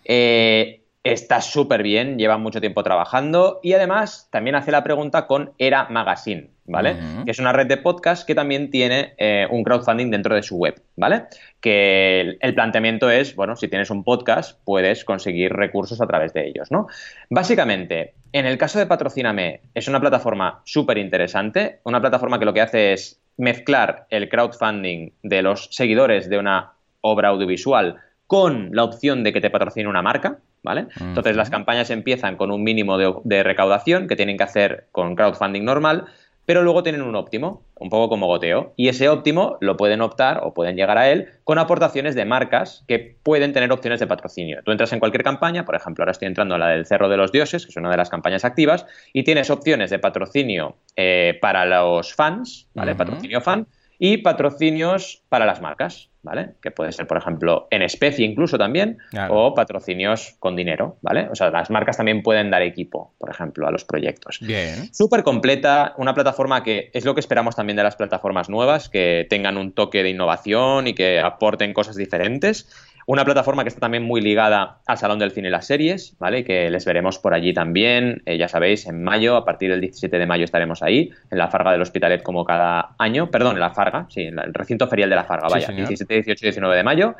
Eh, Está súper bien, lleva mucho tiempo trabajando y además también hace la pregunta con Era Magazine, ¿vale? Que es una red de podcast que también tiene eh, un crowdfunding dentro de su web, ¿vale? Que el, planteamiento es, bueno, si tienes un podcast, puedes conseguir recursos a través de ellos, ¿no? Básicamente, en el caso de Patrocíname, es una plataforma súper interesante, una plataforma que lo que hace es mezclar el crowdfunding de los seguidores de una obra audiovisual con la opción de que te patrocine una marca, ¿vale? Entonces las campañas empiezan con un mínimo de, recaudación que tienen que hacer con crowdfunding normal, pero luego tienen un óptimo, un poco como goteo, y ese óptimo lo pueden optar o pueden llegar a él con aportaciones de marcas que pueden tener opciones de patrocinio. Tú entras en cualquier campaña, por ejemplo, ahora estoy entrando en la del Cerro de los Dioses, que es una de las campañas activas, y tienes opciones de patrocinio eh, para los fans, ¿vale? Patrocinio fan, y patrocinios para las marcas, ¿vale? Que puede ser, por ejemplo, en especie incluso también, o patrocinios con dinero, ¿vale? O sea, las marcas también pueden dar equipo, por ejemplo, a los proyectos. Bien. Súper completa, una plataforma que es lo que esperamos también de las plataformas nuevas, que tengan un toque de innovación y que aporten cosas diferentes una plataforma que está también muy ligada al Salón del Cine y las Series, ¿vale? Que les veremos por allí también, eh, ya sabéis, en mayo, a partir del 17 de mayo estaremos ahí, en la Farga del Hospitalet como cada año, perdón, en la Farga, sí, en el recinto ferial de la Farga, vaya, 17, 18 y 19 de mayo.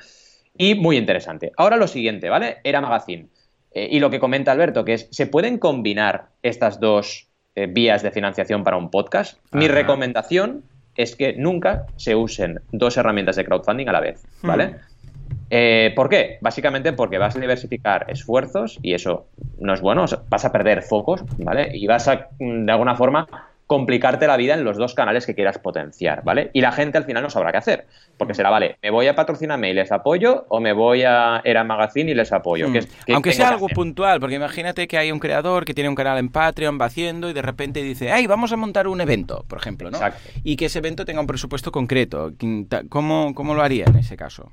Y muy interesante. Ahora lo siguiente, ¿vale? Era Magazine. Eh, y lo que comenta Alberto, que es, ¿se pueden combinar estas dos eh, vías de financiación para un podcast? Mi recomendación es que nunca se usen dos herramientas de crowdfunding a la vez, ¿vale? Hmm. Eh, ¿Por qué? Básicamente porque vas a diversificar esfuerzos y eso no es bueno, vas a perder focos, ¿vale? Y vas a, de alguna forma, complicarte la vida en los dos canales que quieras potenciar, ¿vale? Y la gente al final no sabrá qué hacer, porque será, vale, ¿me voy a patrocinarme y les apoyo o me voy a Era Magazine y les apoyo? Mm. Aunque sea algo puntual, porque imagínate que hay un creador que tiene un canal en Patreon, va haciendo y de repente dice, ay, vamos a montar un evento, por ejemplo, ¿no? Exacto. Y que ese evento tenga un presupuesto concreto. ¿Cómo, cómo lo haría en ese caso?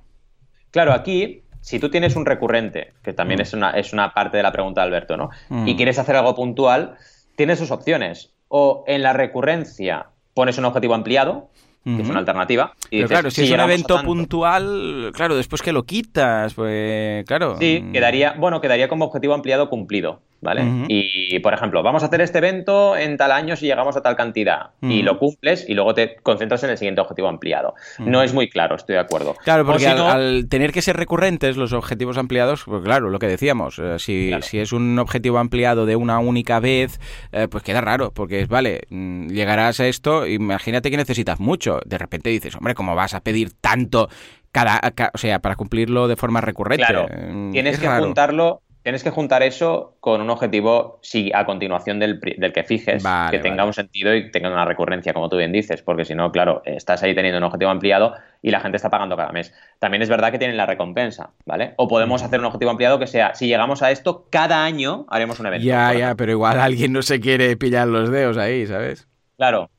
Claro, aquí si tú tienes un recurrente, que también mm. es, una, es una parte de la pregunta de Alberto, ¿no? Mm. Y quieres hacer algo puntual, tienes dos opciones. O en la recurrencia pones un objetivo ampliado, que es una alternativa. Pero claro, si, es un evento puntual, claro, después que lo quitas, pues claro. Sí, mm. quedaría, bueno, quedaría como objetivo ampliado cumplido. ¿Vale? Y, por ejemplo, vamos a hacer este evento en tal año si llegamos a tal cantidad y lo cumples y luego te concentras en el siguiente objetivo ampliado. No es muy claro, estoy de acuerdo. Claro, porque al, tener que ser recurrentes los objetivos ampliados, pues claro, lo que decíamos, eh, si, si es un objetivo ampliado de una única vez, eh, pues queda raro, porque es, vale, mm, llegarás a esto, imagínate que necesitas mucho, de repente dices, hombre, ¿cómo vas a pedir tanto? Cada, o sea, para cumplirlo de forma recurrente. Claro, mm, tienes que juntarlo Tienes que juntar eso con un objetivo, sí, a continuación del, que fijes, que tenga un sentido y tenga una recurrencia, como tú bien dices, porque si no, claro, estás ahí teniendo un objetivo ampliado y la gente está pagando cada mes. También es verdad que tienen la recompensa, ¿vale? O podemos hacer un objetivo ampliado que sea, si llegamos a esto, cada año haremos un evento. Ya, ya, pero igual alguien no se quiere pillar los dedos ahí, ¿sabes? Claro,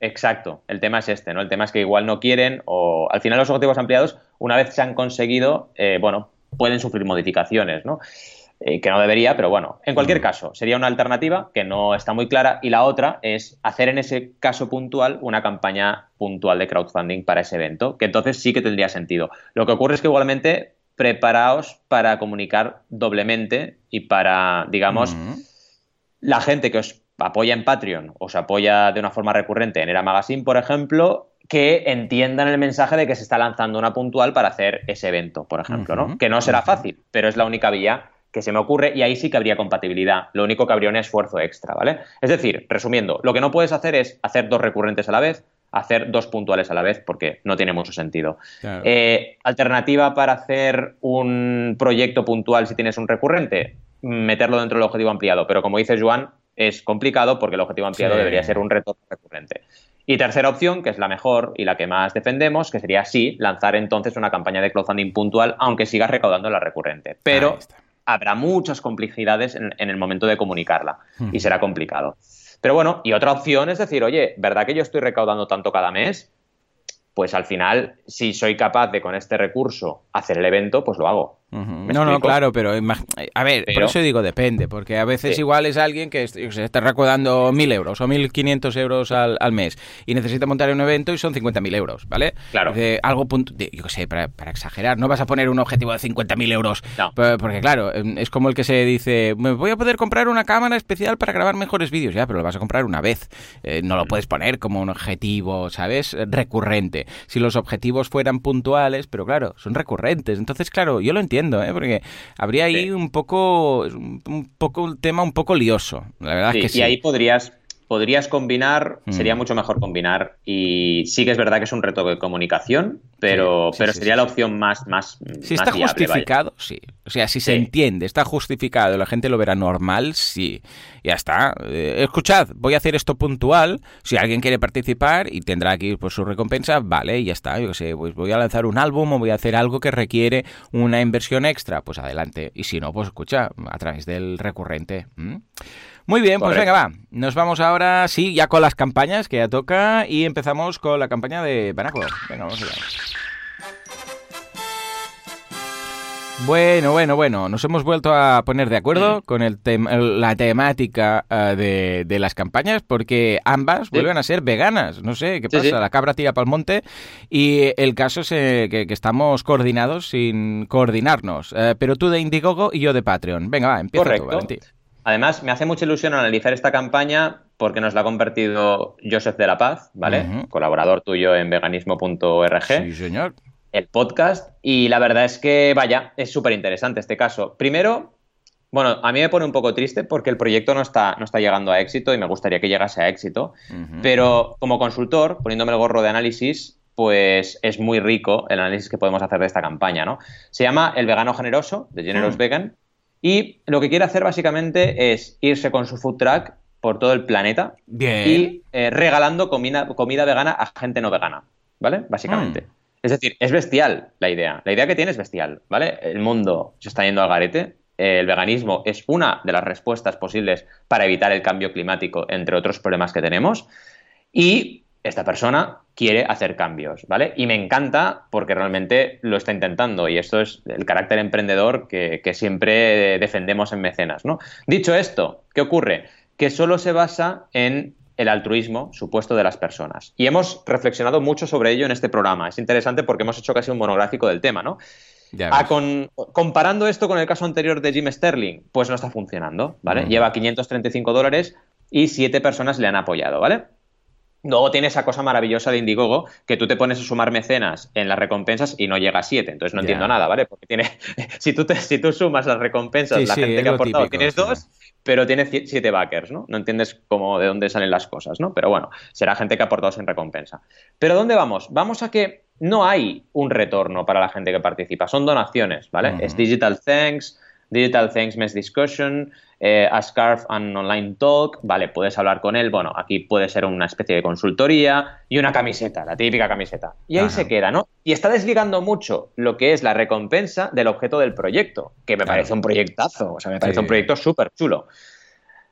Exacto, el tema es este, ¿no? El tema es que igual no quieren o al final los objetivos ampliados, una vez se han conseguido, eh, bueno, pueden sufrir modificaciones, ¿no? Eh, que no debería, pero bueno, en cualquier caso, sería una alternativa que no está muy clara y la otra es hacer en ese caso puntual una campaña puntual de crowdfunding para ese evento, que entonces sí que tendría sentido. Lo que ocurre es que igualmente preparaos para comunicar doblemente y para, digamos, la gente que os apoya en Patreon, os apoya de una forma recurrente en Era Magazine, por ejemplo, que entiendan el mensaje de que se está lanzando una puntual para hacer ese evento, por ejemplo, ¿no? Que no será fácil, pero es la única vía que se me ocurre y ahí sí que habría compatibilidad. Lo único que habría un esfuerzo extra, ¿vale? Es decir, resumiendo, lo que no puedes hacer es hacer dos recurrentes a la vez, hacer dos puntuales a la vez, porque no tiene mucho sentido. Eh, alternativa para hacer un proyecto puntual si tienes un recurrente, meterlo dentro del objetivo ampliado. Pero como dice Joan, es complicado porque el objetivo ampliado debería ser un retorno recurrente. Y tercera opción, que es la mejor y la que más defendemos, que sería sí, lanzar entonces una campaña de crowdfunding puntual, aunque sigas recaudando la recurrente. Pero habrá muchas complejidades en, el momento de comunicarla y será complicado. Pero bueno, y otra opción es decir, oye, ¿verdad que yo estoy recaudando tanto cada mes? Pues al final, si soy capaz de con este recurso hacer el evento, pues lo hago. No, no, claro, pero a ver, por eso digo depende, porque a veces igual es alguien que se está recaudando 1.000 euros o 1.500 euros al, al, mes y necesita montar un evento y son 50.000 euros, ¿vale? Claro. De algo, punto, yo qué sé, para, exagerar, no vas a poner un objetivo de 50.000 euros, porque claro, em, es como el que se dice, me voy a poder comprar una cámara especial para grabar mejores vídeos, ya, pero lo vas a comprar una vez, eh, no lo mm. puedes poner como un objetivo, ¿sabes? Recurrente. Si los objetivos fueran puntuales, pero claro, son recurrentes, entonces claro, yo lo entiendo ¿eh? porque habría ahí un poco un poco un tema un poco lioso. La verdad que sí. Y ahí podrías podrías combinar, mm. sería mucho mejor combinar. Y sí que es verdad que es un reto de comunicación, pero, pero sería la opción más, más. Si está justificado, sí. O sea, si se entiende, está justificado, la gente lo verá normal, sí. Ya está. Eh, escuchad, voy a hacer esto puntual. Si alguien quiere participar y tendrá aquí pues, su recompensa, vale, y ya está. Yo sé, pues voy a lanzar un álbum o voy a hacer algo que requiere una inversión extra, pues adelante. Y si no, pues escucha, a través del recurrente. Muy bien, pues venga, va. Nos vamos ahora, sí, ya con las campañas que ya toca y empezamos con la campaña de Banaco. Venga, vamos allá. Bueno, bueno, bueno, nos hemos vuelto a poner de acuerdo con el la temática eh, de, las campañas porque ambas vuelven a ser veganas. No sé qué pasa, la cabra tira para el monte y el caso es eh, que, estamos coordinados sin coordinarnos. Eh, pero tú de Indiegogo y yo de Patreon. Venga, va, empieza Correcto. tú, Valentín. Además, me hace mucha ilusión analizar esta campaña porque nos la ha compartido Joseph de la Paz, ¿vale? Colaborador tuyo en veganismo.org. Sí, señor. El podcast. Y la verdad es que, vaya, es súper interesante este caso. Primero, bueno, a mí me pone un poco triste porque el proyecto no está, no está llegando a éxito y me gustaría que llegase a éxito. Pero como consultor, poniéndome el gorro de análisis, pues es muy rico el análisis que podemos hacer de esta campaña, ¿no? Se llama El vegano generoso, de Generous mm. Vegan, y lo que quiere hacer básicamente es irse con su food truck por todo el planeta Bien. y eh, regalando comida, comida vegana a gente no vegana, ¿vale? Básicamente. Mm. Es decir, es bestial la idea. La idea que tiene es bestial, ¿vale? El mundo se está yendo al garete. El veganismo es una de las respuestas posibles para evitar el cambio climático, entre otros problemas que tenemos. Y esta persona quiere hacer cambios, ¿vale? Y me encanta porque realmente lo está intentando y esto es el carácter emprendedor que, que siempre defendemos en Mecenas, ¿no? Dicho esto, ¿qué ocurre? Que solo se basa en el altruismo supuesto de las personas. Y hemos reflexionado mucho sobre ello en este programa. Es interesante porque hemos hecho casi un monográfico del tema, ¿no? Ah, con- comparando esto con el caso anterior de Jim Sterling, pues no está funcionando, ¿vale? Ujú. Lleva 535 dólares y siete personas le han apoyado, ¿vale? Luego tiene esa cosa maravillosa de Indiegogo que tú te pones a sumar mecenas en las recompensas y no llega a 7. Entonces no entiendo nada, ¿vale? Porque tiene. Si tú, te- si tú sumas las recompensas, Sí, la sí, gente que ha aportado, típico, tienes sí. dos, pero tiene 7 backers, ¿no? No entiendes cómo, de dónde salen las cosas, ¿no? Pero bueno, será gente que ha aportado sin recompensa. Pero ¿dónde vamos? Vamos a que no hay un retorno para la gente que participa, son donaciones, ¿vale? Es Digital Thanks, Digital Thanks Mess Discussion, eh, a Scarf and Online Talk, vale, puedes hablar con él, bueno, aquí puede ser una especie de consultoría y una camiseta, la típica camiseta. Y ahí Ajá. se queda, ¿no? Y está desligando mucho lo que es la recompensa del objeto del proyecto, que me Claro. parece un proyectazo, o sea, me parece Sí. un proyecto súper chulo.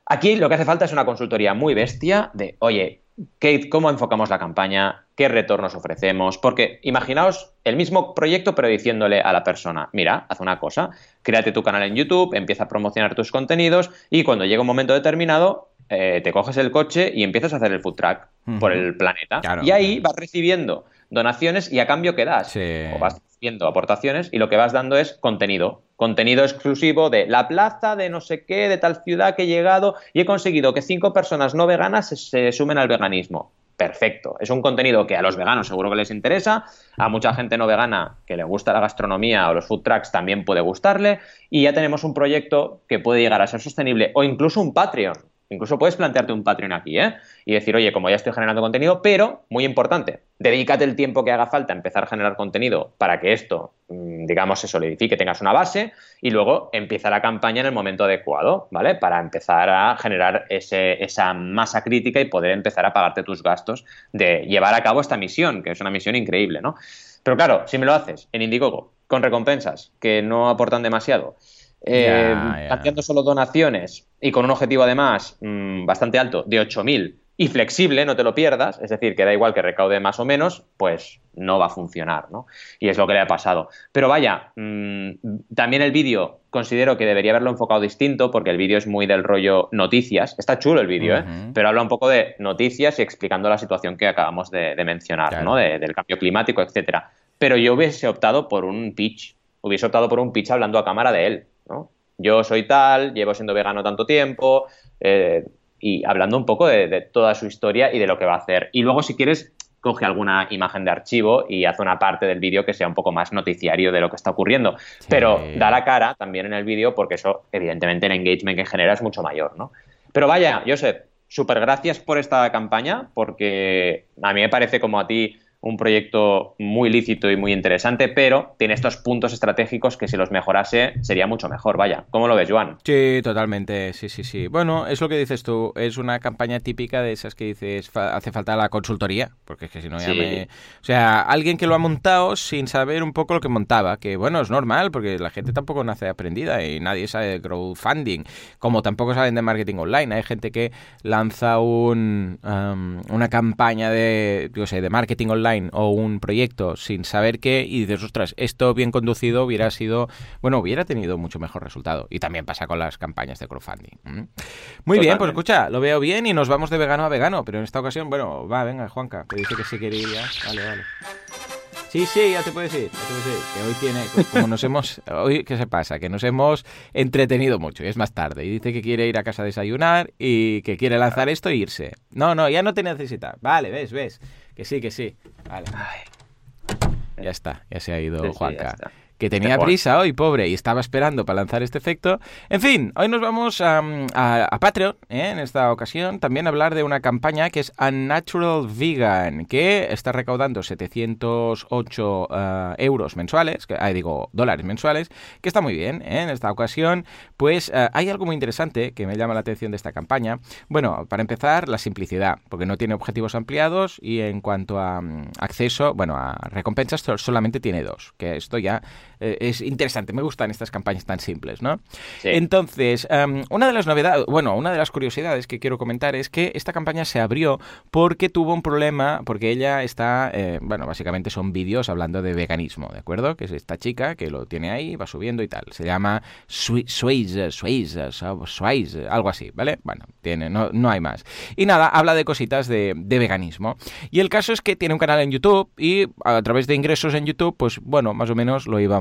Aquí lo que hace falta es una consultoría muy bestia de, oye, ¿qué- ¿cómo enfocamos la campaña? ¿Qué retornos ofrecemos? Porque imaginaos el mismo proyecto, pero diciéndole a la persona, mira, haz una cosa, créate tu canal en YouTube, empieza a promocionar tus contenidos y cuando llega un momento determinado, eh, te coges el coche y empiezas a hacer el food track por el planeta. Claro. Y ahí vas recibiendo donaciones y a cambio que das. Sí. O vas haciendo aportaciones y lo que vas dando es contenido. Contenido exclusivo de la plaza de no sé qué, de tal ciudad que he llegado y he conseguido que cinco personas no veganas se, sumen al veganismo. Perfecto. Es un contenido que a los veganos seguro que les interesa, a mucha gente no vegana que le gusta la gastronomía o los food trucks también puede gustarle y ya tenemos un proyecto que puede llegar a ser sostenible o incluso un Patreon. Incluso puedes plantearte un Patreon aquí, ¿eh? Y decir, oye, como ya estoy generando contenido, pero, muy importante, dedícate el tiempo que haga falta a empezar a generar contenido para que esto, mm, digamos, se solidifique, tengas una base, y luego empieza la campaña en el momento adecuado, ¿vale? Para empezar a generar esa masa crítica y poder empezar a pagarte tus gastos de llevar a cabo esta misión, que es una misión increíble, ¿no? Pero claro, si me lo haces en Indiegogo, con recompensas que no aportan demasiado, eh, solo donaciones y con un objetivo además mm, bastante alto de 8.000 y flexible, no te lo pierdas, es decir, que da igual que recaude más o menos, pues no va a funcionar, ¿no? Y es lo que le ha pasado. Pero vaya, mm, también el vídeo considero que debería haberlo enfocado distinto porque el vídeo es muy del rollo noticias. Está chulo el vídeo, ¿eh? Pero habla un poco de noticias y explicando la situación que acabamos de, de mencionar, Claro. ¿no? De- del cambio climático, etcétera. Pero yo hubiese optado por un pitch, hubiese optado por un pitch hablando a cámara de él. Yo soy tal, llevo siendo vegano tanto tiempo, eh, y hablando un poco de, de toda su historia y de lo que va a hacer. Y luego, si quieres, coge alguna imagen de archivo y hace una parte del vídeo que sea un poco más noticiario de lo que está ocurriendo. Pero da la cara también en el vídeo porque eso, evidentemente, el engagement que genera es mucho mayor, ¿no? Pero vaya, Josep, súper gracias por esta campaña porque a mí me parece como a ti un proyecto muy lícito y muy interesante, pero tiene estos puntos estratégicos que si los mejorase sería mucho mejor. Vaya, ¿cómo lo ves, Joan? Sí, totalmente, sí, sí, sí. Bueno, es lo que dices tú, es una campaña típica de esas que dices, fa- hace falta la consultoría, porque es que si no ya Sí. me... O sea, alguien que lo ha montado sin saber un poco lo que montaba, que bueno, es normal, porque la gente tampoco nace aprendida y nadie sabe de crowdfunding, como tampoco saben de marketing online. Hay gente que lanza un, um, una campaña de, yo sé, de marketing online o un proyecto sin saber qué y dices, ostras, esto bien conducido hubiera sido, bueno, hubiera tenido mucho mejor resultado. Y también pasa con las campañas de crowdfunding. Muy bien, pues escucha, lo veo bien y nos vamos de vegano a vegano, pero en esta ocasión, bueno, va, venga, Juanca, que dice que sí ya. Vale, vale. Sí, sí, ya te puedes ir, ya te puedes ir. Que hoy tiene, como nos hemos, hoy, ¿qué se pasa? Que nos hemos entretenido mucho y es más tarde. Y dice que quiere ir a casa a desayunar y que quiere lanzar esto e irse. No, no, ya no te necesita. Vale, ves, ves. Que sí, que sí. Vale. Ya está, ya se ha ido Sí, sí, ya Juanca. está. Que tenía prisa hoy, pobre, y estaba esperando para lanzar este efecto. En fin, hoy nos vamos a, a, Patreon, ¿eh? en esta ocasión, también a hablar de una campaña que es Unnatural Vegan, que está recaudando 708 uh, euros mensuales, que, ah, digo, dólares mensuales, que está muy bien. ¿eh? En esta ocasión, pues uh, hay algo muy interesante que me llama la atención de esta campaña. Bueno, para empezar, la simplicidad, porque no tiene objetivos ampliados y en cuanto a um, acceso, bueno, a recompensas solamente tiene dos, que esto ya eh, es interesante. Me gustan estas campañas tan simples, ¿no? Entonces, em, una de las novedades, bueno, una de las curiosidades que quiero comentar es que esta campaña se abrió porque tuvo un problema, porque ella está, eh, bueno, básicamente son vídeos hablando de veganismo, ¿de acuerdo? Que es esta chica que lo tiene ahí, va subiendo y tal. Se llama Swayze, Swayze, algo así, ¿vale? Bueno, tiene, no, no hay más. Y nada, habla de cositas de, de veganismo. Y el caso es que tiene un canal en YouTube y a través de ingresos en YouTube, pues bueno, más o menos lo iba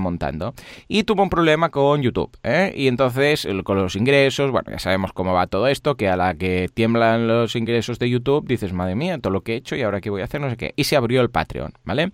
Y tuvo un problema con YouTube, ¿eh? Y entonces, con los ingresos, bueno, ya sabemos cómo va todo esto, que a la que tiemblan los ingresos de YouTube, dices, madre mía, todo lo que he hecho y ahora qué voy a hacer, no sé qué. Y se abrió el Patreon, ¿vale?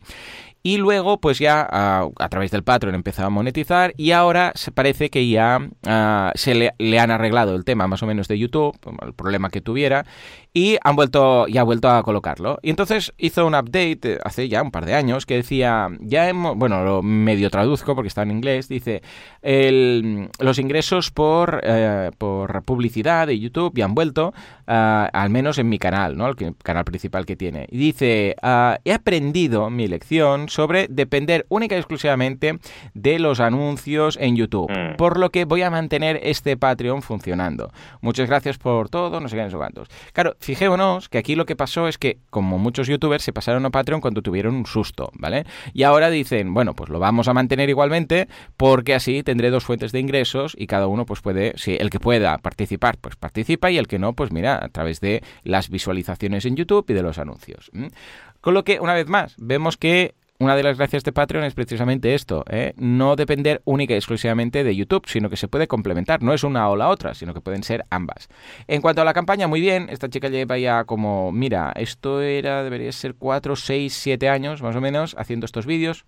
Y luego, pues ya a, través del Patreon empezó a monetizar y ahora se parece que ya ah, se le, han arreglado el tema más o menos de YouTube, el problema que tuviera, y han vuelto, ya ha vuelto a colocarlo. Y entonces hizo un update hace ya un par de años que decía, ya hemos, bueno, lo medio traduzco porque está en inglés, dice, el, los ingresos por, eh, por publicidad de YouTube ya han vuelto, uh, al menos en mi canal, ¿no? El canal principal que tiene. Y dice, uh, he aprendido mi lección sobre depender única y exclusivamente de los anuncios en YouTube, mm. por lo que voy a mantener este Patreon funcionando. Muchas gracias por todo, no sé qué, no sé cuántos. Claro, fijémonos que aquí lo que pasó es que, como muchos youtubers, se pasaron a Patreon cuando tuvieron un susto, ¿vale? Y ahora dicen, bueno, pues lo vamos a mantener igualmente porque así tendré dos fuentes de ingresos y cada uno pues puede, si el que pueda participar, pues participa y el que no, pues mira, a través de las visualizaciones en YouTube y de los anuncios. Con lo que, una vez más, vemos que una de las gracias de Patreon es precisamente esto, ¿eh? no depender única y exclusivamente de YouTube, sino que se puede complementar, no es una o la otra, sino que pueden ser ambas. En cuanto a la campaña, muy bien, esta chica lleva ya como, mira, esto era, debería ser 4, 6, 7 años más o menos haciendo estos vídeos,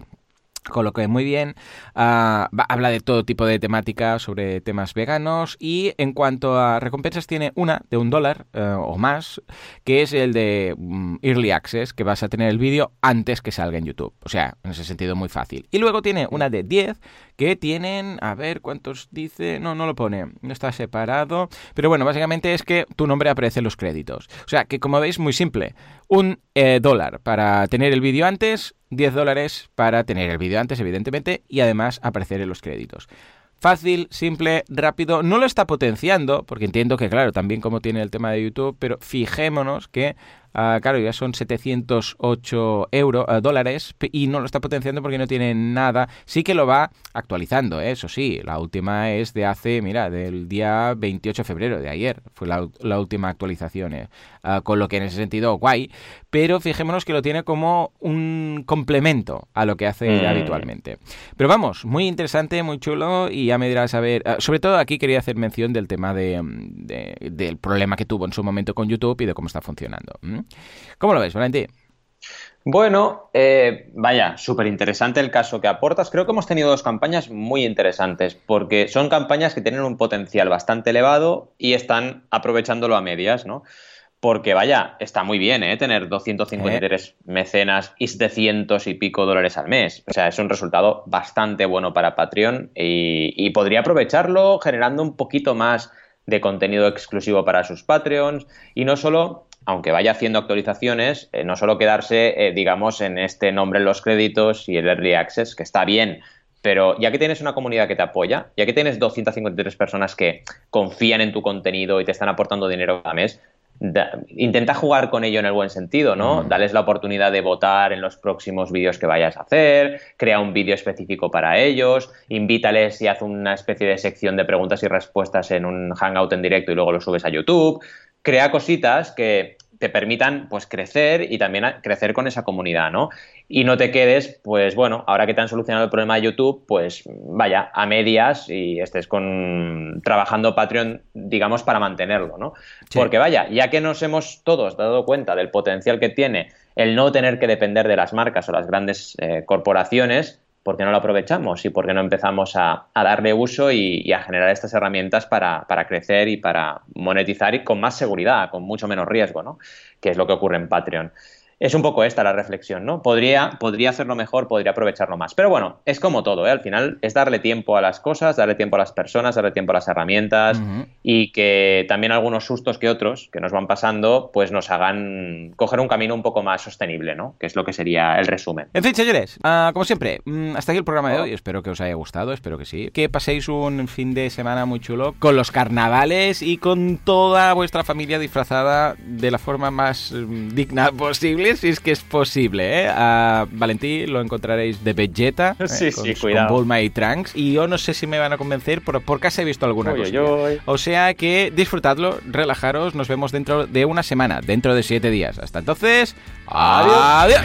con lo que muy bien. Ah, habla de todo tipo de temática sobre temas veganos y en cuanto a recompensas tiene una de un dólar eh, o más, que es el de mm, Early Access, que vas a tener el vídeo antes que salga en YouTube. O sea, en ese sentido muy fácil. Y luego tiene una de 10 que tienen, a ver cuántos dice, no, no lo pone, no está separado, pero bueno, básicamente es que tu nombre aparece en los créditos. O sea, que como veis, muy simple, un eh, dólar para tener el vídeo antes, 10 dólares para tener el vídeo antes, evidentemente, y además aparecer en los créditos. Fácil, simple, rápido. No lo está potenciando, porque entiendo que, claro, también como tiene el tema de YouTube, pero fijémonos que Ah, claro, ya son 708 euros, eh, dólares y no lo está potenciando porque no tiene nada. Sí que lo va actualizando, ¿eh? eso sí. La última es de hace, mira, del día 28 de febrero, de ayer. Fue la, última actualización. ¿eh? Ah, con lo que en ese sentido, guay. Pero fijémonos que lo tiene como un complemento a lo que hace mm. habitualmente. Pero vamos, muy interesante, muy chulo y ya me dirás a ver. Ah, sobre todo aquí quería hacer mención del tema de, del problema que tuvo en su momento con YouTube y de cómo está funcionando. ¿Cómo lo ves, Valentín? Bueno, eh, vaya, súper interesante el caso que aportas. Creo que hemos tenido dos campañas muy interesantes, porque son campañas que tienen un potencial bastante elevado y están aprovechándolo a medias, ¿no? Porque vaya, está muy bien, ¿eh? Tener 253 ¿Eh? mecenas y 700 y pico dólares al mes. O sea, es un resultado bastante bueno para Patreon y, y podría aprovecharlo generando un poquito más de contenido exclusivo para sus Patreons y no solo aunque vaya haciendo actualizaciones, eh, no solo quedarse, eh, digamos, en este nombre en los créditos y el Early Access, que está bien, pero ya que tienes una comunidad que te apoya, ya que tienes 253 personas que confían en tu contenido y te están aportando dinero cada mes, intenta jugar con ello en el buen sentido, ¿no? Dales la oportunidad de votar en los próximos vídeos que vayas a hacer, crea un vídeo específico para ellos, invítales y haz una especie de sección de preguntas y respuestas en un hangout en directo y luego lo subes a YouTube. Crea cositas que te permitan pues crecer y también crecer con esa comunidad, ¿no? Y no te quedes, pues bueno, ahora que te han solucionado el problema de YouTube, pues vaya, a medias y estés con trabajando Patreon, digamos, para mantenerlo, ¿no? Porque vaya, ya que nos hemos todos dado cuenta del potencial que tiene el no tener que depender de las marcas o las grandes eh, corporaciones, ¿por qué no lo aprovechamos y por qué no empezamos a, darle uso y, a generar estas herramientas para, para, crecer y para monetizar y con más seguridad, con mucho menos riesgo, ¿no? Que es lo que ocurre en Patreon. Es un poco esta la reflexión, ¿no? Podría, podría hacerlo mejor, podría aprovecharlo más. Pero bueno, es como todo, ¿eh? Al final es darle tiempo a las cosas, darle tiempo a las personas, darle tiempo a las herramientas y que también algunos sustos que otros que nos van pasando, pues nos hagan coger un camino un poco más sostenible, ¿no? Que es lo que sería el resumen. En fin, señores, ah, como siempre, mm, hasta aquí el programa de hoy. Espero que os haya gustado, espero que sí. Que paséis un fin de semana muy chulo con los carnavales y con toda vuestra familia disfrazada de la forma más mm, digna posible si es que es posible, ¿eh? A Valentí lo encontraréis de Vegeta, ¿eh? sí, con, sí, cuidado. Bulma y Trunks. Y yo no sé si me van a convencer, pero por casi he visto alguna cosa. O sea que disfrutadlo, relajaros. Nos vemos dentro de una semana, dentro de siete días. Hasta entonces, adiós.